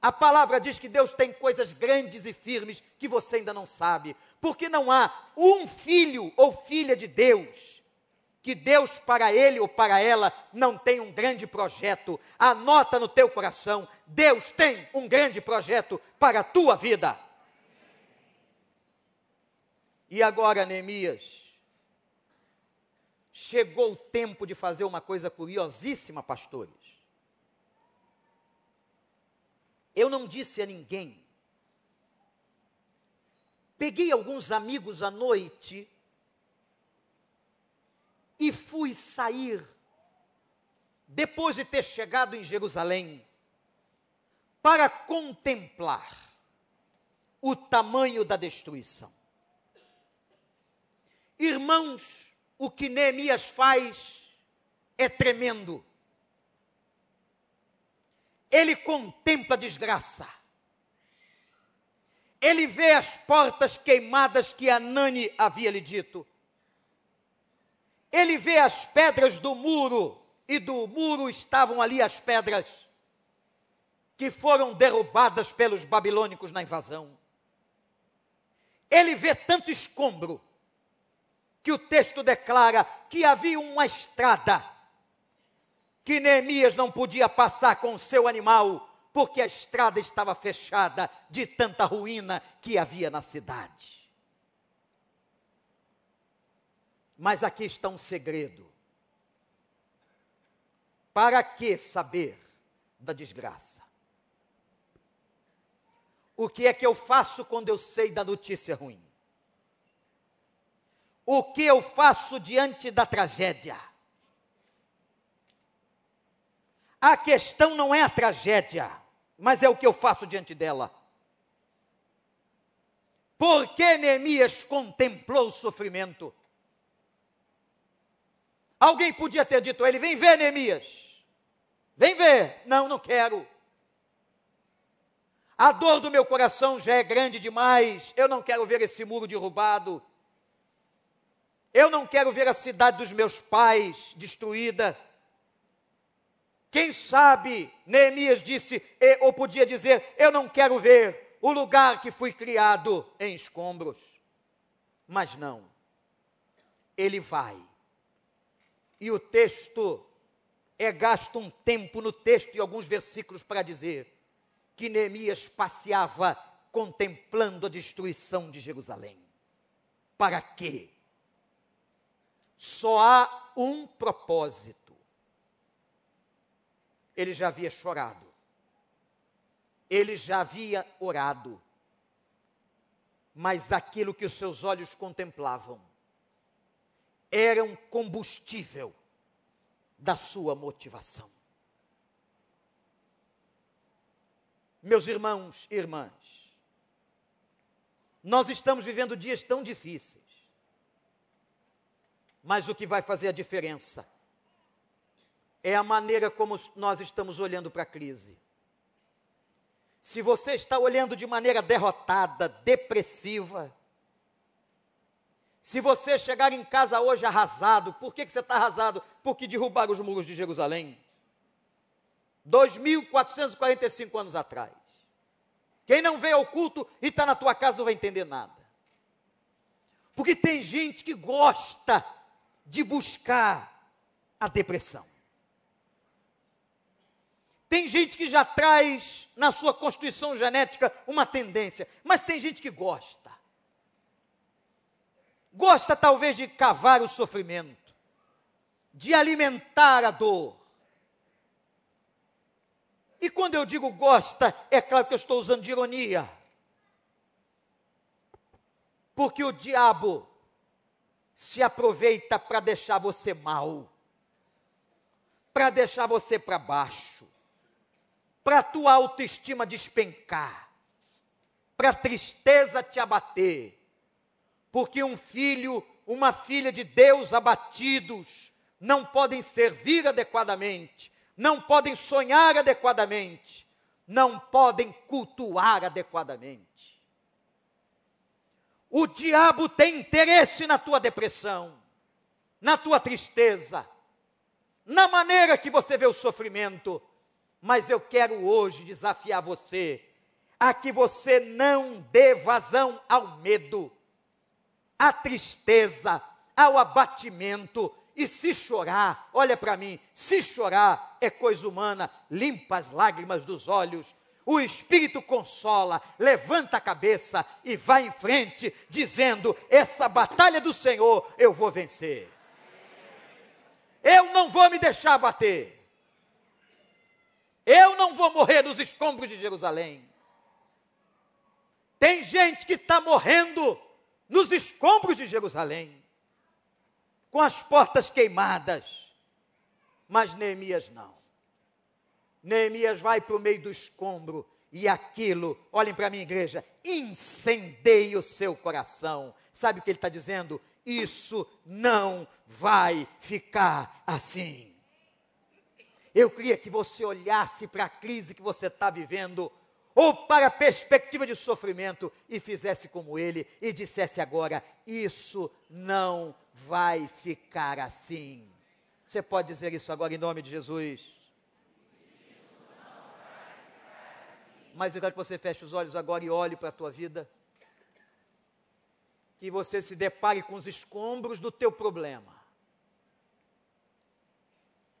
A palavra diz que Deus tem coisas grandes e firmes que você ainda não sabe, porque não há um filho ou filha de Deus que Deus para ele ou para ela não tem um grande projeto. Anota no teu coração, Deus tem um grande projeto para a tua vida. E agora, Neemias, chegou o tempo de fazer uma coisa curiosíssima, pastores. Eu não disse a ninguém. Peguei alguns amigos à noite e fui sair, depois de ter chegado em Jerusalém, para contemplar o tamanho da destruição. Irmãos, o que Neemias faz é tremendo. Ele contempla a desgraça. Ele vê as portas queimadas que Anani havia lhe dito ele vê as pedras do muro, e do muro estavam ali as pedras. que foram derrubadas pelos babilônicos na invasão. Ele vê tanto escombro que o texto declara que havia uma estrada que Neemias não podia passar com o seu animal, porque a estrada estava fechada de tanta ruína que havia na cidade. Mas aqui está um segredo. Para que saber da desgraça? O que é que eu faço quando eu sei da notícia ruim? O que eu faço diante da tragédia? A questão não é a tragédia, mas é o que eu faço diante dela. Por que Neemias contemplou o sofrimento? Alguém podia ter dito a ele: Vem ver, Neemias. Vem ver. Não, não quero. A dor do meu coração já é grande demais. Eu não quero ver esse muro derrubado. Eu não quero ver a cidade dos meus pais destruída. Quem sabe, Neemias disse, ou podia dizer: Eu não quero ver o lugar que fui criado em escombros. Mas não, ele vai. E o texto é gasto um tempo no texto e alguns versículos para dizer que Neemias passeava contemplando a destruição de Jerusalém. Para quê? Só há um propósito ele já havia chorado, ele já havia orado, mas aquilo que os seus olhos contemplavam era um combustível da sua motivação. Meus irmãos e irmãs, nós estamos vivendo dias tão difíceis, mas o que vai fazer a diferença é a maneira como nós estamos olhando para a crise. Se você está olhando de maneira derrotada, depressiva, se você chegar em casa hoje arrasado, por que, que você está arrasado? Porque derrubaram os muros de Jerusalém. 2.445 anos atrás. Quem não veio ao culto e está na tua casa não vai entender nada. Porque tem gente que gosta de buscar a depressão. Tem gente que já traz na sua constituição genética uma tendência, mas tem gente que gosta. Gosta talvez de cavar o sofrimento, de alimentar a dor. E quando eu digo gosta, é claro que eu estou usando de ironia. Porque o diabo se aproveita para deixar você mal, para deixar você para baixo para a tua autoestima despencar, para a tristeza te abater, porque um filho, uma filha de Deus abatidos, não podem servir adequadamente, não podem sonhar adequadamente, não podem cultuar adequadamente. O diabo tem interesse na tua depressão, na tua tristeza, na maneira que você vê o sofrimento, mas eu quero hoje desafiar você a que você não dê vazão ao medo, à tristeza, ao abatimento. E se chorar, olha para mim, se chorar é coisa humana, limpa as lágrimas dos olhos, o Espírito consola, levanta a cabeça e vai em frente, dizendo: essa batalha do Senhor eu vou vencer. Eu não vou me deixar bater. Eu não vou morrer nos escombros de Jerusalém. Tem gente que está morrendo nos escombros de Jerusalém, com as portas queimadas. Mas Neemias não. Neemias vai para o meio do escombro e aquilo, olhem para mim, igreja, incendeia o seu coração. Sabe o que ele está dizendo? Isso não vai ficar assim. Eu queria que você olhasse para a crise que você está vivendo, ou para a perspectiva de sofrimento, e fizesse como ele e dissesse agora: Isso não vai ficar assim. Você pode dizer isso agora em nome de Jesus? Mas eu quero que você feche os olhos agora e olhe para a tua vida. Que você se depare com os escombros do teu problema.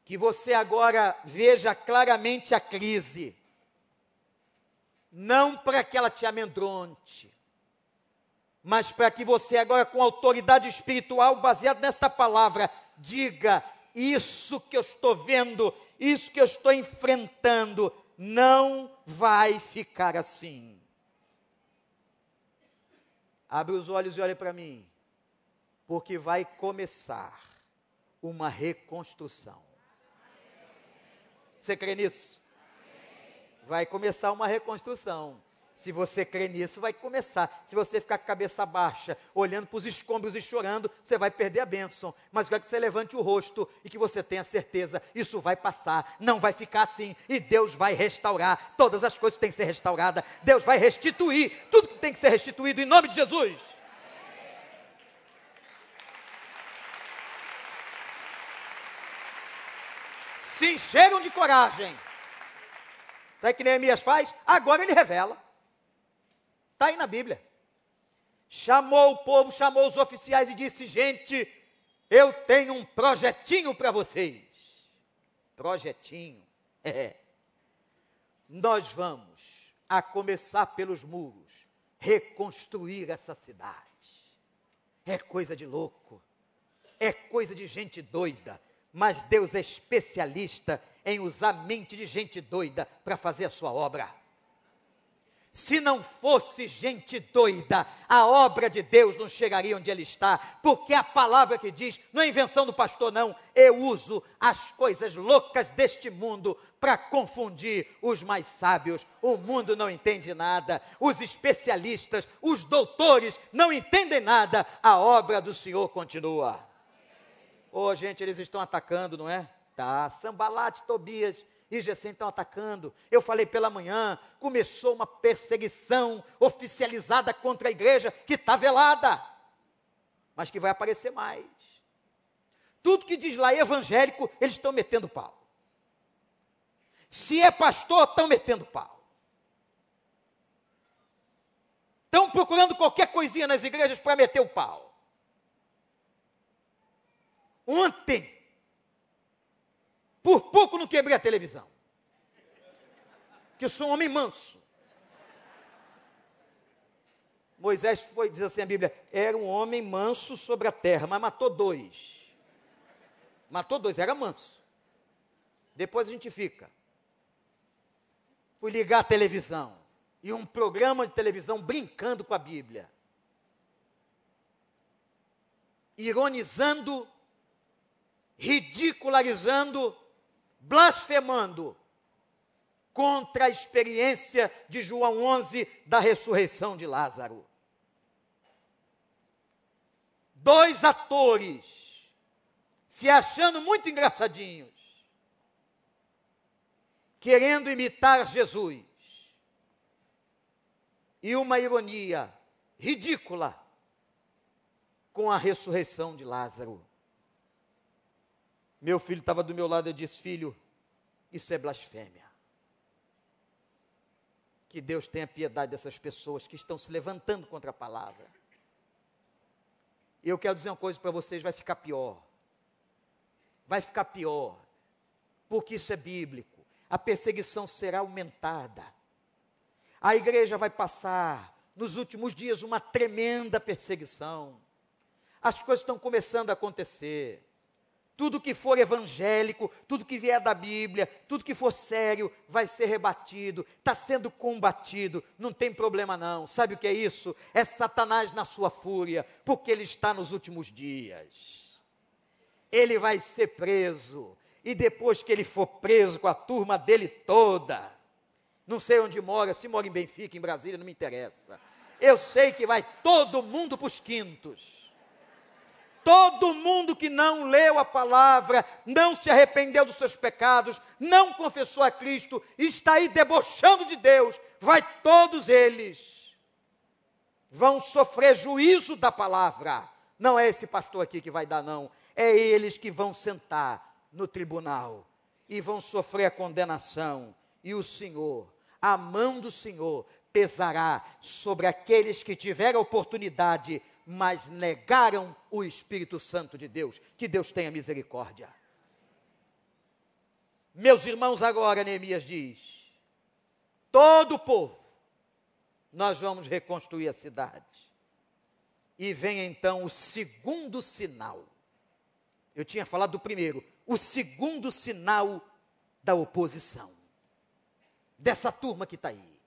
Que você agora veja claramente a crise. Não para que ela te amedronte, mas para que você agora, com autoridade espiritual, baseado nesta palavra, diga: Isso que eu estou vendo, isso que eu estou enfrentando, não vai ficar assim. Abre os olhos e olhe para mim, porque vai começar uma reconstrução. Você crê nisso? Vai começar uma reconstrução. Se você crê nisso, vai começar. Se você ficar com a cabeça baixa, olhando para os escombros e chorando, você vai perder a bênção. Mas quero que você levante o rosto e que você tenha certeza, isso vai passar, não vai ficar assim. E Deus vai restaurar todas as coisas que têm que ser restauradas. Deus vai restituir tudo que tem que ser restituído em nome de Jesus. Se encheram de coragem. Sabe o que Neemias faz? Agora ele revela. Está aí na Bíblia. Chamou o povo, chamou os oficiais e disse: Gente, eu tenho um projetinho para vocês. Projetinho. É. Nós vamos, a começar pelos muros, reconstruir essa cidade. É coisa de louco. É coisa de gente doida. Mas Deus é especialista em usar mente de gente doida para fazer a sua obra. Se não fosse gente doida, a obra de Deus não chegaria onde ele está, porque a palavra que diz, não é invenção do pastor, não, eu uso as coisas loucas deste mundo para confundir os mais sábios. O mundo não entende nada, os especialistas, os doutores não entendem nada, a obra do Senhor continua. Ô, oh, gente, eles estão atacando, não é? Tá, Sambalate, Tobias e Gesem estão atacando. Eu falei pela manhã, começou uma perseguição oficializada contra a igreja que está velada, mas que vai aparecer mais. Tudo que diz lá é evangélico, eles estão metendo pau. Se é pastor, estão metendo pau. Estão procurando qualquer coisinha nas igrejas para meter o pau. Ontem, por pouco não quebrei a televisão. Que eu sou um homem manso. Moisés foi, diz assim a Bíblia, era um homem manso sobre a terra, mas matou dois. Matou dois, era manso. Depois a gente fica. Fui ligar a televisão. E um programa de televisão brincando com a Bíblia. Ironizando, ridicularizando blasfemando contra a experiência de João 11 da ressurreição de Lázaro. Dois atores se achando muito engraçadinhos, querendo imitar Jesus. E uma ironia ridícula com a ressurreição de Lázaro. Meu filho estava do meu lado e disse: Filho, isso é blasfêmia. Que Deus tenha piedade dessas pessoas que estão se levantando contra a palavra. Eu quero dizer uma coisa para vocês: vai ficar pior. Vai ficar pior. Porque isso é bíblico. A perseguição será aumentada. A igreja vai passar, nos últimos dias, uma tremenda perseguição. As coisas estão começando a acontecer tudo que for evangélico, tudo que vier da Bíblia, tudo que for sério, vai ser rebatido, está sendo combatido, não tem problema não. Sabe o que é isso? É Satanás na sua fúria, porque ele está nos últimos dias. Ele vai ser preso, e depois que ele for preso com a turma dele toda, não sei onde mora, se mora em Benfica, em Brasília, não me interessa. Eu sei que vai todo mundo para os quintos Todo mundo que não leu a palavra, não se arrependeu dos seus pecados, não confessou a Cristo, está aí debochando de Deus, vai todos eles vão sofrer juízo da palavra. Não é esse pastor aqui que vai dar, não. É eles que vão sentar no tribunal e vão sofrer a condenação. E o Senhor, a mão do Senhor pesará sobre aqueles que tiveram oportunidade, mas negaram o Espírito Santo de Deus. Que Deus tenha misericórdia. Meus irmãos, agora Neemias diz: todo o povo, nós vamos reconstruir a cidade. E vem então o segundo sinal. Eu tinha falado do primeiro, o segundo sinal da oposição. Dessa turma que está aí.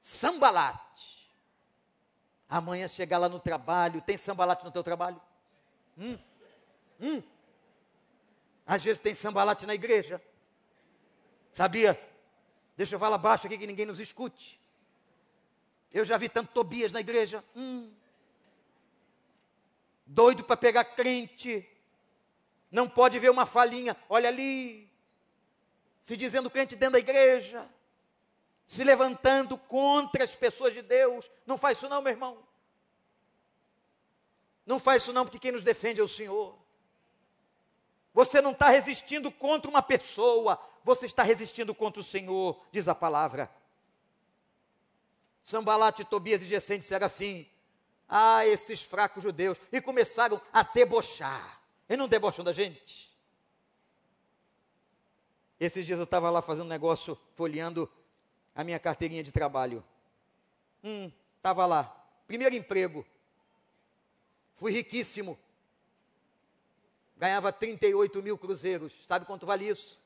Sambalate. Amanhã chegar lá no trabalho, tem sambalate no teu trabalho? Hum? Hum? Às vezes tem sambalate na igreja. Sabia? Deixa eu falar baixo aqui que ninguém nos escute. Eu já vi tanto Tobias na igreja. Hum. Doido para pegar crente. Não pode ver uma falinha. Olha ali. Se dizendo crente dentro da igreja se levantando contra as pessoas de Deus. Não faz isso não, meu irmão. Não faz isso não, porque quem nos defende é o Senhor. Você não está resistindo contra uma pessoa, você está resistindo contra o Senhor, diz a palavra. Sambalate, Tobias e Gesem disseram assim: Ah, esses fracos judeus. E começaram a debochar. E não debocham da gente. Esses dias eu estava lá fazendo um negócio, folheando a minha carteirinha de trabalho. Hum, estava lá. Primeiro emprego. Fui riquíssimo. Ganhava 38 mil cruzeiros. Sabe quanto vale isso?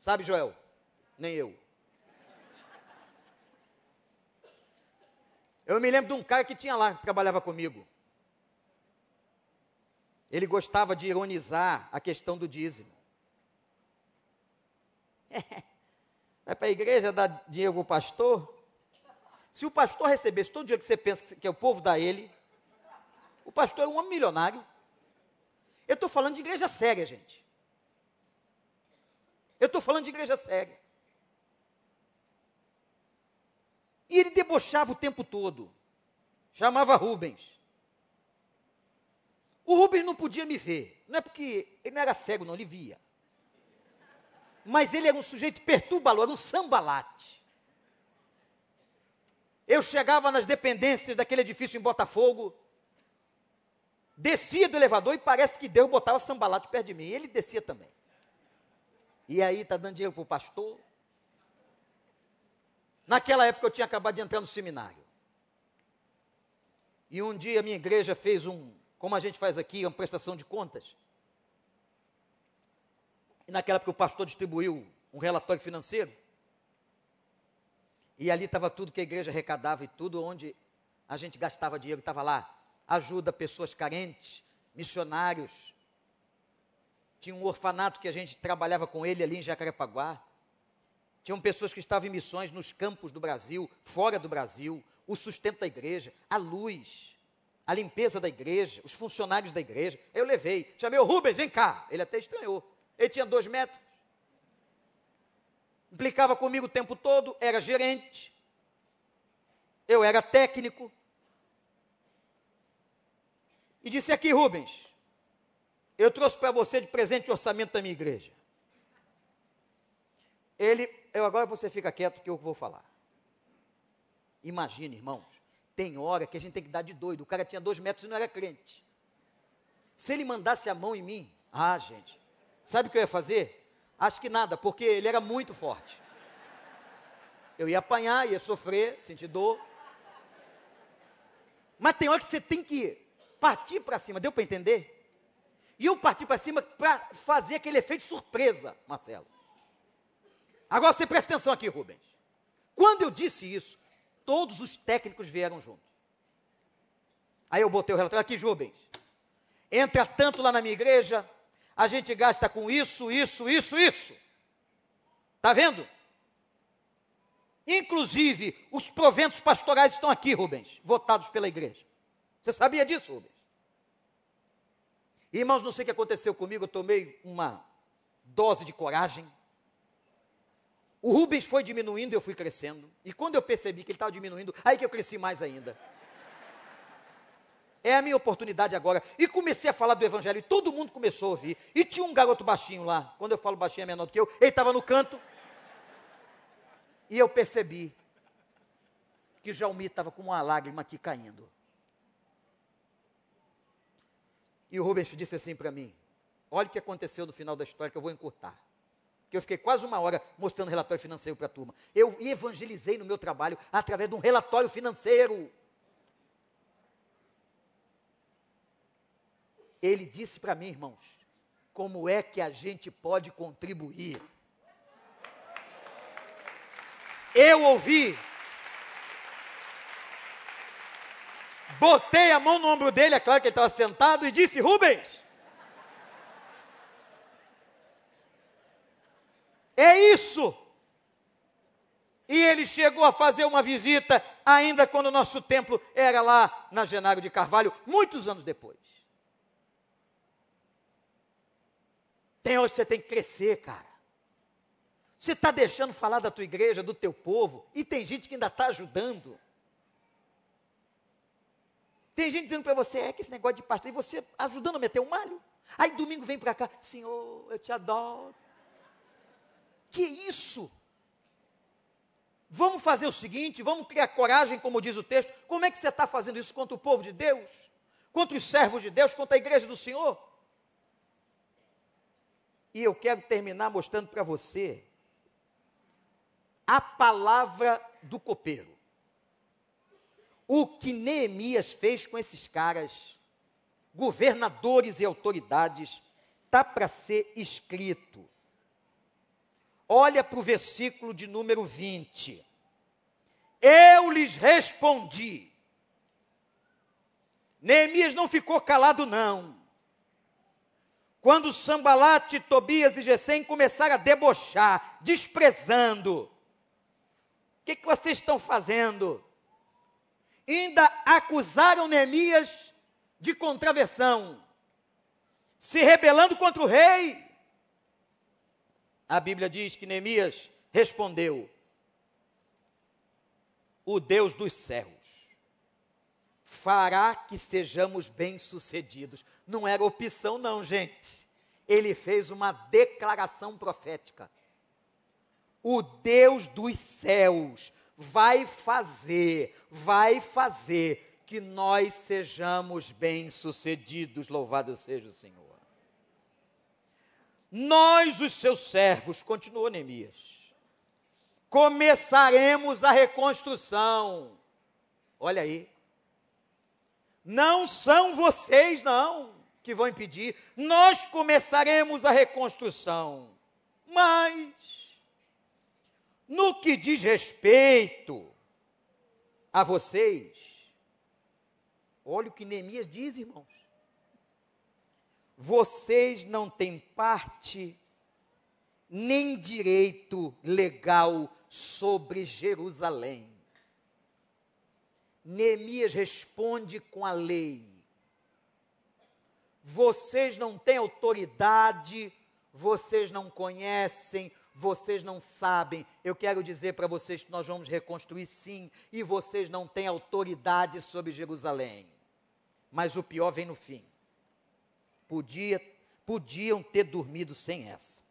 Sabe, Joel? Nem eu. Eu me lembro de um cara que tinha lá, que trabalhava comigo. Ele gostava de ironizar a questão do dízimo. Vai para a igreja dar dinheiro para o pastor? Se o pastor recebesse todo o dinheiro que você pensa que é o povo dá ele, o pastor é um homem milionário. Eu estou falando de igreja séria, gente. Eu estou falando de igreja séria. E ele debochava o tempo todo. Chamava Rubens. O Rubens não podia me ver. Não é porque ele não era cego, não, ele via mas ele era um sujeito perturbador, era um sambalate. Eu chegava nas dependências daquele edifício em Botafogo, descia do elevador e parece que Deus botava sambalate perto de mim. E ele descia também. E aí está dando dinheiro para o pastor. Naquela época eu tinha acabado de entrar no seminário. E um dia a minha igreja fez um, como a gente faz aqui, uma prestação de contas. E naquela época o pastor distribuiu um relatório financeiro. E ali estava tudo que a igreja arrecadava e tudo onde a gente gastava dinheiro estava lá. Ajuda pessoas carentes, missionários. Tinha um orfanato que a gente trabalhava com ele ali em Jacarepaguá. Tinham pessoas que estavam em missões nos campos do Brasil, fora do Brasil, o sustento da igreja, a luz, a limpeza da igreja, os funcionários da igreja. Eu levei, chamei o Rubens, vem cá. Ele até estranhou. Ele tinha dois metros. Implicava comigo o tempo todo, era gerente. Eu era técnico. E disse aqui, Rubens, eu trouxe para você de presente o orçamento da minha igreja. Ele, eu agora você fica quieto que eu vou falar. Imagine, irmãos, tem hora que a gente tem que dar de doido. O cara tinha dois metros e não era crente. Se ele mandasse a mão em mim, ah, gente, Sabe o que eu ia fazer? Acho que nada, porque ele era muito forte. Eu ia apanhar, ia sofrer, sentir dor. Mas tem hora que você tem que partir para cima, deu para entender? E eu parti para cima para fazer aquele efeito surpresa, Marcelo. Agora você presta atenção aqui, Rubens. Quando eu disse isso, todos os técnicos vieram juntos. Aí eu botei o relatório aqui, Rubens. Entra tanto lá na minha igreja, a gente gasta com isso, isso, isso, isso. Está vendo? Inclusive, os proventos pastorais estão aqui, Rubens, votados pela igreja. Você sabia disso, Rubens? Irmãos, não sei o que aconteceu comigo, eu tomei uma dose de coragem. O Rubens foi diminuindo e eu fui crescendo. E quando eu percebi que ele estava diminuindo, aí que eu cresci mais ainda. É a minha oportunidade agora. E comecei a falar do Evangelho, e todo mundo começou a ouvir. E tinha um garoto baixinho lá, quando eu falo baixinho é menor do que eu, ele estava no canto. E eu percebi que Jaumi estava com uma lágrima aqui caindo. E o Rubens disse assim para mim: Olha o que aconteceu no final da história, que eu vou encurtar. Que eu fiquei quase uma hora mostrando relatório financeiro para a turma. Eu evangelizei no meu trabalho através de um relatório financeiro. Ele disse para mim, irmãos, como é que a gente pode contribuir. Eu ouvi, botei a mão no ombro dele, é claro que ele estava sentado, e disse: Rubens, é isso. E ele chegou a fazer uma visita, ainda quando o nosso templo era lá na Genário de Carvalho, muitos anos depois. Tem hoje você tem que crescer, cara. Você está deixando falar da tua igreja, do teu povo, e tem gente que ainda está ajudando. Tem gente dizendo para você, é que esse negócio de pastor, e você ajudando a meter o um malho. Aí domingo vem para cá, Senhor, eu te adoro. Que isso? Vamos fazer o seguinte, vamos criar coragem, como diz o texto. Como é que você está fazendo isso contra o povo de Deus? Contra os servos de Deus, contra a igreja do Senhor? E eu quero terminar mostrando para você a palavra do copeiro. O que Neemias fez com esses caras, governadores e autoridades, está para ser escrito. Olha para o versículo de número 20. Eu lhes respondi. Neemias não ficou calado, não. Quando Sambalate, Tobias e Gesem começaram a debochar, desprezando, o que, que vocês estão fazendo? Ainda acusaram Neemias de contraversão, se rebelando contra o rei. A Bíblia diz que Neemias respondeu: O Deus dos céus fará que sejamos bem-sucedidos. Não era opção, não, gente. Ele fez uma declaração profética. O Deus dos céus vai fazer, vai fazer que nós sejamos bem-sucedidos. Louvado seja o Senhor. Nós, os seus servos, continuou Neemias, começaremos a reconstrução. Olha aí, não são vocês, não, que vão impedir. Nós começaremos a reconstrução. Mas, no que diz respeito a vocês, olha o que Neemias diz, irmãos. Vocês não têm parte nem direito legal sobre Jerusalém. Neemias responde com a lei. Vocês não têm autoridade, vocês não conhecem, vocês não sabem. Eu quero dizer para vocês que nós vamos reconstruir sim, e vocês não têm autoridade sobre Jerusalém. Mas o pior vem no fim. Podia, podiam ter dormido sem essa.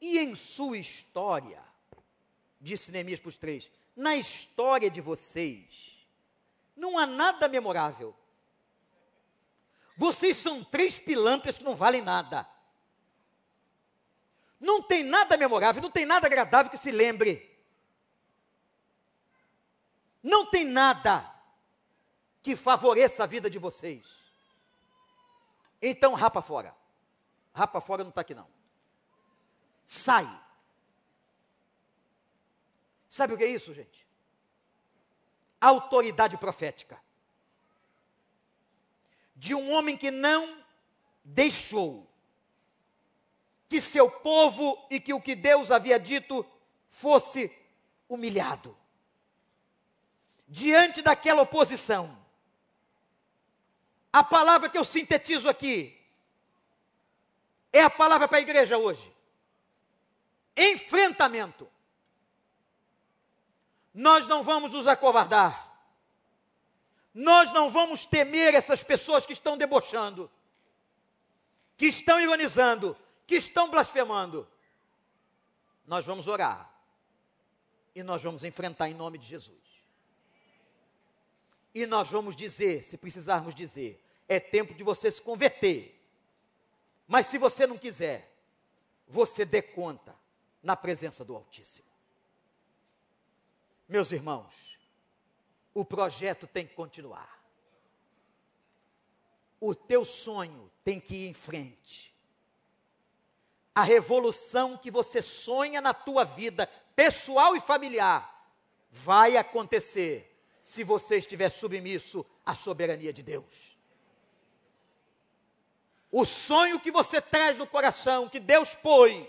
E em sua história, disse Neemias para os três: na história de vocês, não há nada memorável. Vocês são três pilantras que não valem nada. Não tem nada memorável, não tem nada agradável que se lembre. Não tem nada que favoreça a vida de vocês. Então, rapa fora. Rapa fora não está aqui não. Sai. Sabe o que é isso, gente? Autoridade profética. De um homem que não deixou que seu povo e que o que Deus havia dito fosse humilhado. Diante daquela oposição, a palavra que eu sintetizo aqui é a palavra para a igreja hoje: enfrentamento. Nós não vamos nos acovardar. Nós não vamos temer essas pessoas que estão debochando, que estão ironizando, que estão blasfemando. nós vamos orar e nós vamos enfrentar em nome de Jesus. E nós vamos dizer, se precisarmos dizer, é tempo de você se converter. Mas se você não quiser, você dê conta na presença do Altíssimo. Meus irmãos, o projeto tem que continuar. O teu sonho tem que ir em frente. A revolução que você sonha na tua vida pessoal e familiar vai acontecer se você estiver submisso à soberania de Deus. O sonho que você traz no coração, que Deus pôs,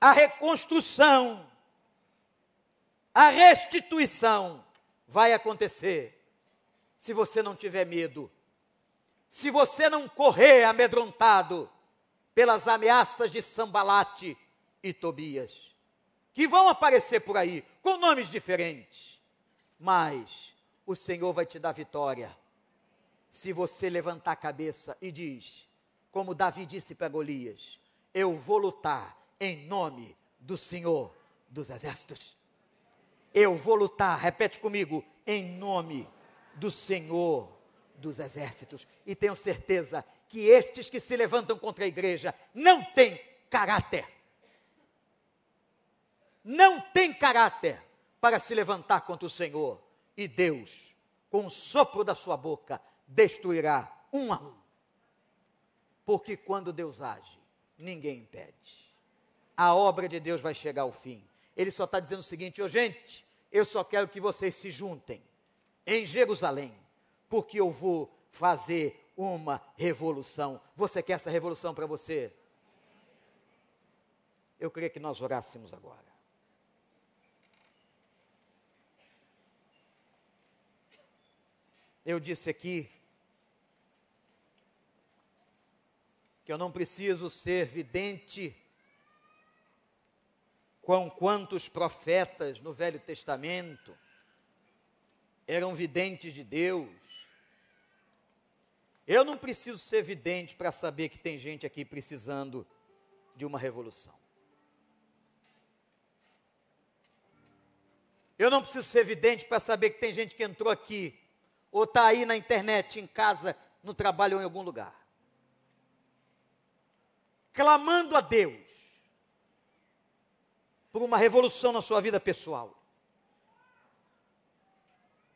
a reconstrução, a restituição, vai acontecer se você não tiver medo, se você não correr amedrontado pelas ameaças de Sambalate e Tobias, que vão aparecer por aí com nomes diferentes, mas o Senhor vai te dar vitória se você levantar a cabeça e diz, como Davi disse para Golias: Eu vou lutar em nome do Senhor dos Exércitos. Eu vou lutar, repete comigo, em nome do Senhor dos Exércitos. E tenho certeza que estes que se levantam contra a igreja não têm caráter. Não têm caráter para se levantar contra o Senhor. E Deus, com o sopro da sua boca, destruirá um a um. Porque quando Deus age, ninguém impede. A obra de Deus vai chegar ao fim. Ele só está dizendo o seguinte: oh, gente, eu só quero que vocês se juntem em Jerusalém, porque eu vou fazer uma revolução. Você quer essa revolução para você? Eu queria que nós orássemos agora. Eu disse aqui que eu não preciso ser vidente com quantos profetas no Velho Testamento eram videntes de Deus. Eu não preciso ser vidente para saber que tem gente aqui precisando de uma revolução. Eu não preciso ser vidente para saber que tem gente que entrou aqui, ou está aí na internet, em casa, no trabalho ou em algum lugar, clamando a Deus por uma revolução na sua vida pessoal,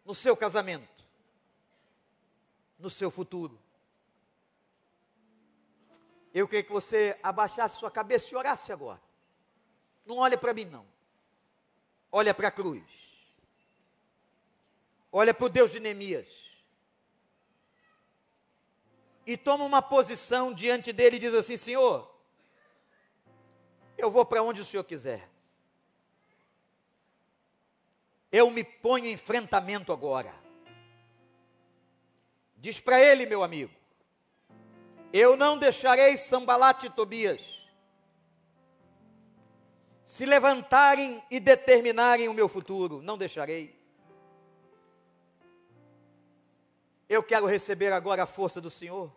no seu casamento, no seu futuro. Eu queria que você abaixasse sua cabeça e orasse agora. Não olha para mim, não. Olha para a cruz. Olha para o Deus de Neemias. E toma uma posição diante dele e diz assim: Senhor, eu vou para onde o Senhor quiser. Eu me ponho em enfrentamento agora. Diz para ele, meu amigo, eu não deixarei Sambalate e Tobias se levantarem e determinarem o meu futuro, não deixarei. Eu quero receber agora a força do Senhor.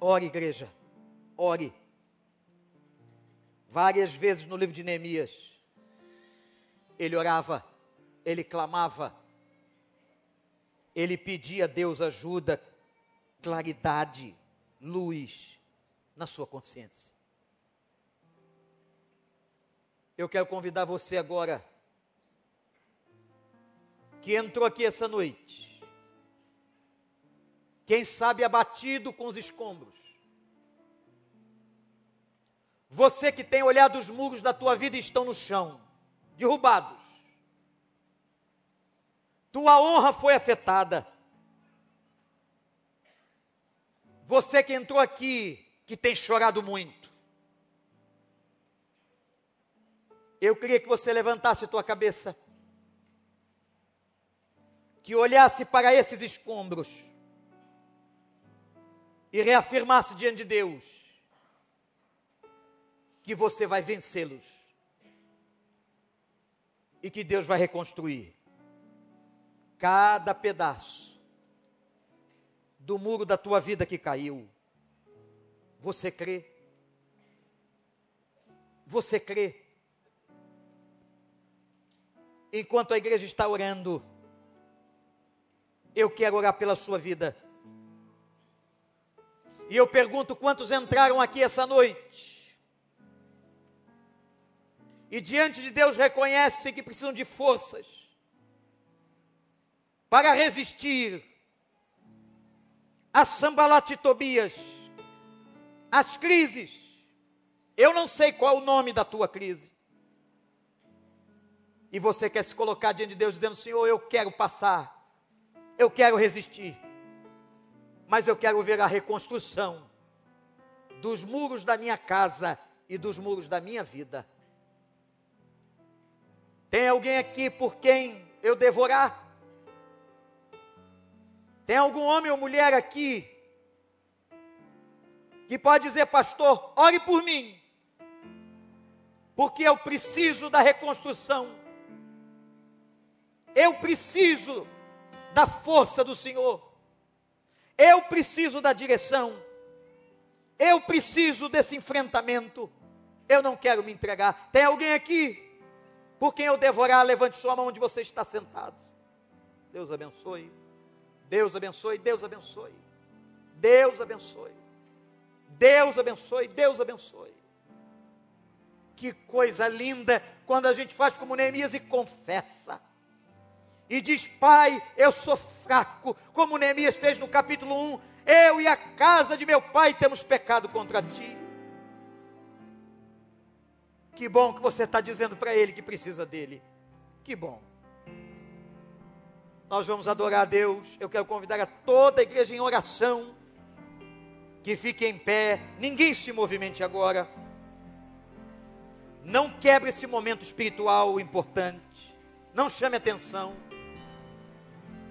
Ore, igreja, ore. Várias vezes no livro de Neemias, ele orava, ele clamava, ele pedia a Deus ajuda, claridade, luz na sua consciência. Eu quero convidar você agora, que entrou aqui essa noite, quem sabe abatido com os escombros, você que tem olhado os muros da tua vida e estão no chão, derrubados. Tua honra foi afetada. Você que entrou aqui, que tem chorado muito. Eu queria que você levantasse tua cabeça. Que olhasse para esses escombros. E reafirmasse diante de Deus. Que você vai vencê-los e que Deus vai reconstruir cada pedaço do muro da tua vida que caiu. Você crê? Você crê? Enquanto a igreja está orando, eu quero orar pela sua vida. E eu pergunto quantos entraram aqui essa noite. E diante de Deus reconhecem que precisam de forças para resistir a Sambalat Tobias, as crises. Eu não sei qual é o nome da tua crise. E você quer se colocar diante de Deus dizendo: Senhor, eu quero passar, eu quero resistir mas eu quero ver a reconstrução dos muros da minha casa e dos muros da minha vida. Tem alguém aqui por quem eu devorar? Tem algum homem ou mulher aqui que pode dizer, pastor, ore por mim, porque eu preciso da reconstrução, eu preciso da força do Senhor. Eu preciso da direção. Eu preciso desse enfrentamento. Eu não quero me entregar. Tem alguém aqui por quem eu devorar? Levante sua mão onde você está sentado. Deus abençoe. Deus abençoe. Deus abençoe. Deus abençoe. Deus abençoe. Deus abençoe. Que coisa linda quando a gente faz como Neemias e confessa e diz: Pai, eu sou fraco, como Neemias fez no capítulo 1. Eu e a casa de meu pai temos pecado contra ti. Que bom que você está dizendo para ele que precisa dele. Que bom. Nós vamos adorar a Deus. Eu quero convidar a toda a igreja em oração que fique em pé. Ninguém se movimente agora. Não quebre esse momento espiritual importante. Não chame atenção.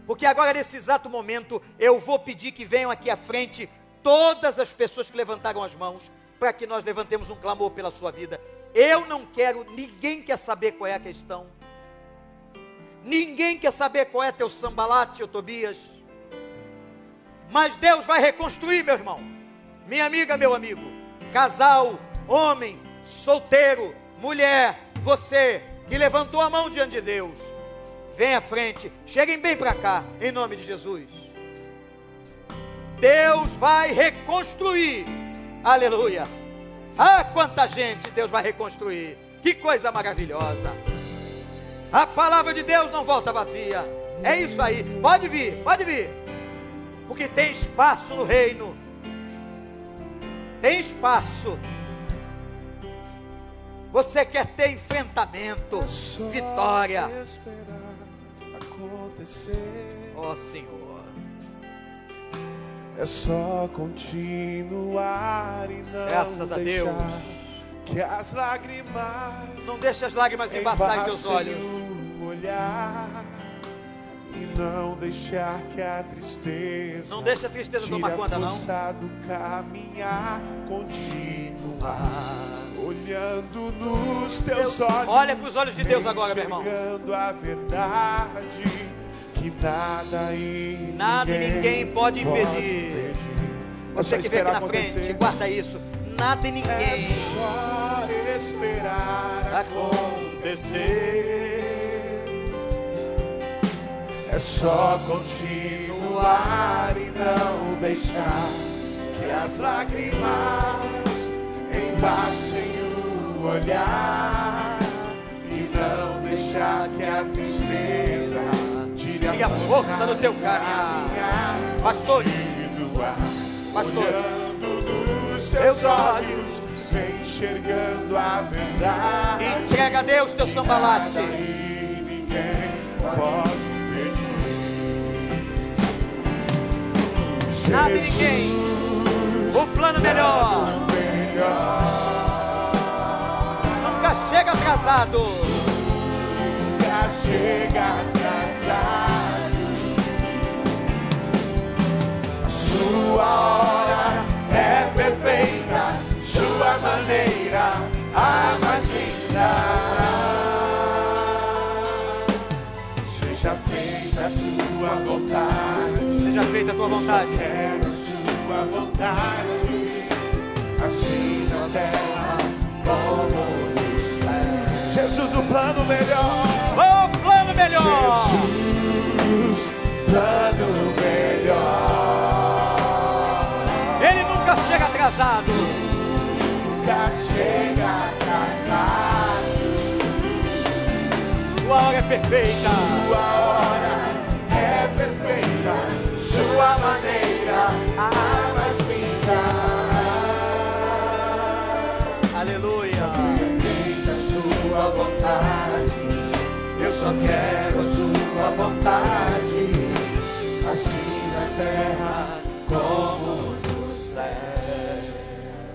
Porque agora, nesse exato momento, eu vou pedir que venham aqui à frente todas as pessoas que levantaram as mãos, para que nós levantemos um clamor pela sua vida. Eu não quero, ninguém quer saber qual é a questão. Ninguém quer saber qual é teu sambalate, ô Tobias. Mas Deus vai reconstruir, meu irmão. Minha amiga, meu amigo. Casal, homem, solteiro, mulher, você que levantou a mão diante de Deus Vem à frente, cheguem bem para cá, em nome de Jesus. Deus vai reconstruir. Aleluia. Ah, quanta gente Deus vai reconstruir. Que coisa maravilhosa. A palavra de Deus não volta vazia. É isso aí. Pode vir, pode vir. Porque tem espaço no reino. Tem espaço. Você quer ter enfrentamento, vitória acontecer. Ó oh, Senhor. É só continuar e não Graças a Deus. Que as lágrimas não deixe as lágrimas embaçarem teus olhos. Olhar e não deixar que a tristeza não deixa a tristeza tomar conta não do caminhar continuar olhando nos teus olhos olha para os olhos de Deus agora meu irmão a verdade que nada e nada ninguém, ninguém pode impedir. Pode impedir. Você que vem aqui na frente, guarda isso. Nada e ninguém. É só esperar acontecer. É só continuar e não deixar que as lágrimas embaçem o olhar e não deixar que a tristeza a força do teu caminhar. Pastor, pastor, seus olhos enxergando a verdade. Entrega a Deus teu sambalate. Ninguém pode Nada e ninguém. O plano melhor. Nunca chega atrasado. Nunca chega atrasado. Sua hora é perfeita. Sua maneira a mais linda. Seja feita a tua vontade seja feita a tua vontade. Quero sua vontade, assim na terra como no céu. Jesus, o plano melhor. Oh, plano melhor. Jesus, plano melhor. Ele nunca chega atrasado. Nunca chega atrasado. Sua hora é perfeita. Sua hora é perfeita. Sua maneira a mais linda. Aleluia. Seja feita sua vontade. Eu só quero a sua vontade. Assim na terra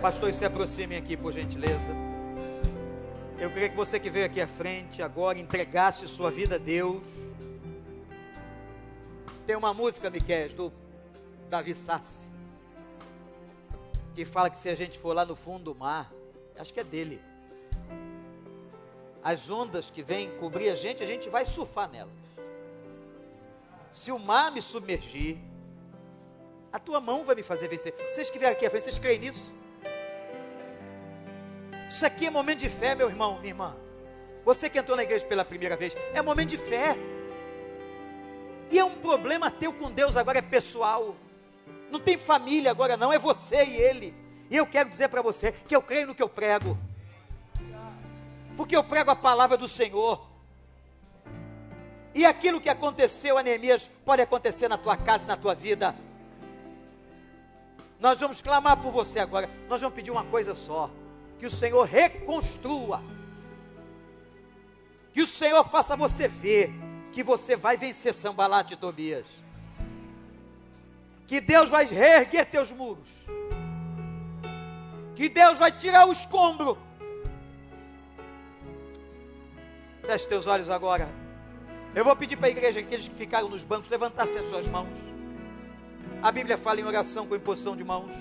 céu. Pastor, se aproxime aqui, por gentileza. Eu queria que você que veio aqui à frente agora entregasse sua vida a Deus. Tem uma música, Miquel, do Davi Sassi, que fala que se a gente for lá no fundo do mar, acho que é dele. As ondas que vêm cobrir a gente, a gente vai surfar nelas. Se o mar me submergir, a tua mão vai me fazer vencer. Vocês que vieram aqui à frente, vocês creem nisso? Isso aqui é momento de fé, meu irmão, minha irmã. Você que entrou na igreja pela primeira vez, é momento de fé. E é um problema teu com Deus agora, é pessoal. Não tem família agora, não, é você e Ele. E eu quero dizer para você que eu creio no que eu prego. Porque eu prego a palavra do Senhor. E aquilo que aconteceu a pode acontecer na tua casa, na tua vida. Nós vamos clamar por você agora. Nós vamos pedir uma coisa só: que o Senhor reconstrua. Que o Senhor faça você ver que você vai vencer Sambalat e Tobias. Que Deus vai reerguer teus muros. Que Deus vai tirar o escombro. Feche teus olhos agora. Eu vou pedir para a igreja, aqueles que ficaram nos bancos, levantassem as suas mãos. A Bíblia fala em oração com imposição de mãos.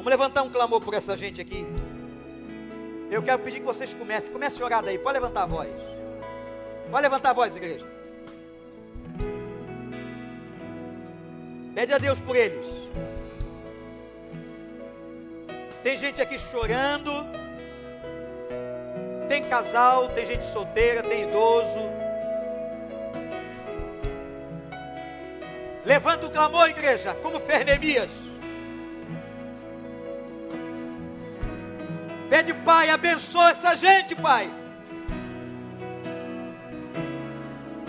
Vamos levantar um clamor por essa gente aqui. Eu quero pedir que vocês comecem. Comece a orar daí. Pode levantar a voz. Pode levantar a voz, igreja. Pede a Deus por eles. Tem gente aqui chorando. Tem casal, tem gente solteira, tem idoso. Levanta o clamor, igreja, como Fernemias. Pede, Pai, abençoa essa gente, Pai.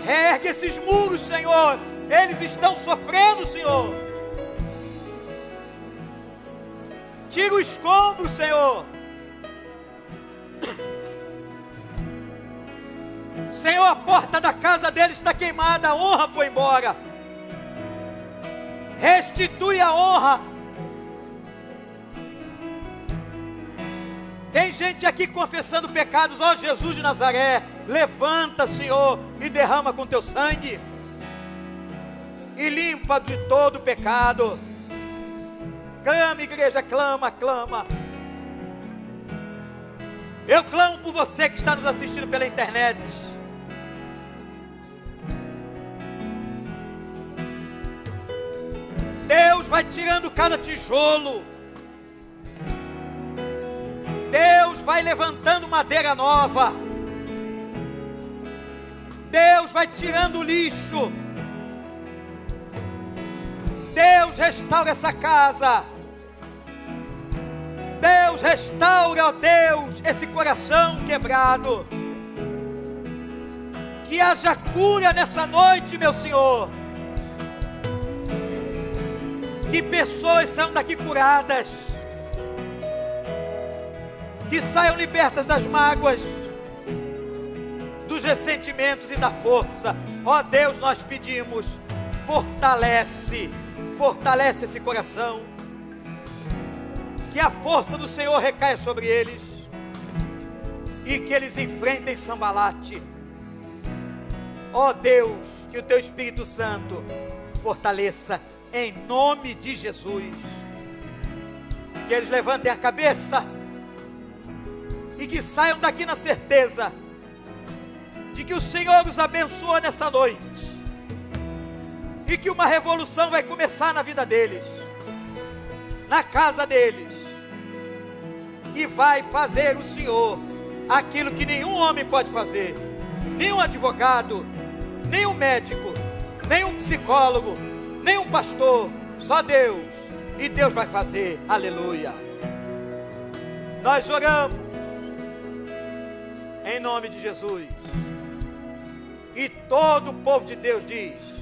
Reergue esses muros, Senhor. Eles estão sofrendo, Senhor. Tira o escombro, Senhor. Senhor, a porta da casa deles está queimada, a honra foi embora. Restitui a honra. Tem gente aqui confessando pecados, ó Jesus de Nazaré, levanta, Senhor, e derrama com teu sangue, e limpa de todo pecado. Clama, igreja, clama, clama. Eu clamo por você que está nos assistindo pela internet. Deus vai tirando cada tijolo. Deus vai levantando madeira nova. Deus vai tirando o lixo. Deus restaura essa casa. Deus restaura, ó Deus, esse coração quebrado. Que haja cura nessa noite, meu Senhor. Que pessoas saiam daqui curadas. Que saiam libertas das mágoas, dos ressentimentos e da força. Ó Deus, nós pedimos, fortalece, fortalece esse coração. Que a força do Senhor recaia sobre eles. E que eles enfrentem Sambalate. Ó Deus, que o teu Espírito Santo fortaleça em nome de Jesus. Que eles levantem a cabeça e que saiam daqui na certeza de que o Senhor os abençoa nessa noite e que uma revolução vai começar na vida deles, na casa deles, e vai fazer o Senhor aquilo que nenhum homem pode fazer, nenhum advogado, nenhum médico, nenhum psicólogo, nenhum pastor, só Deus. E Deus vai fazer, aleluia. Nós oramos em nome de Jesus. E todo o povo de Deus diz.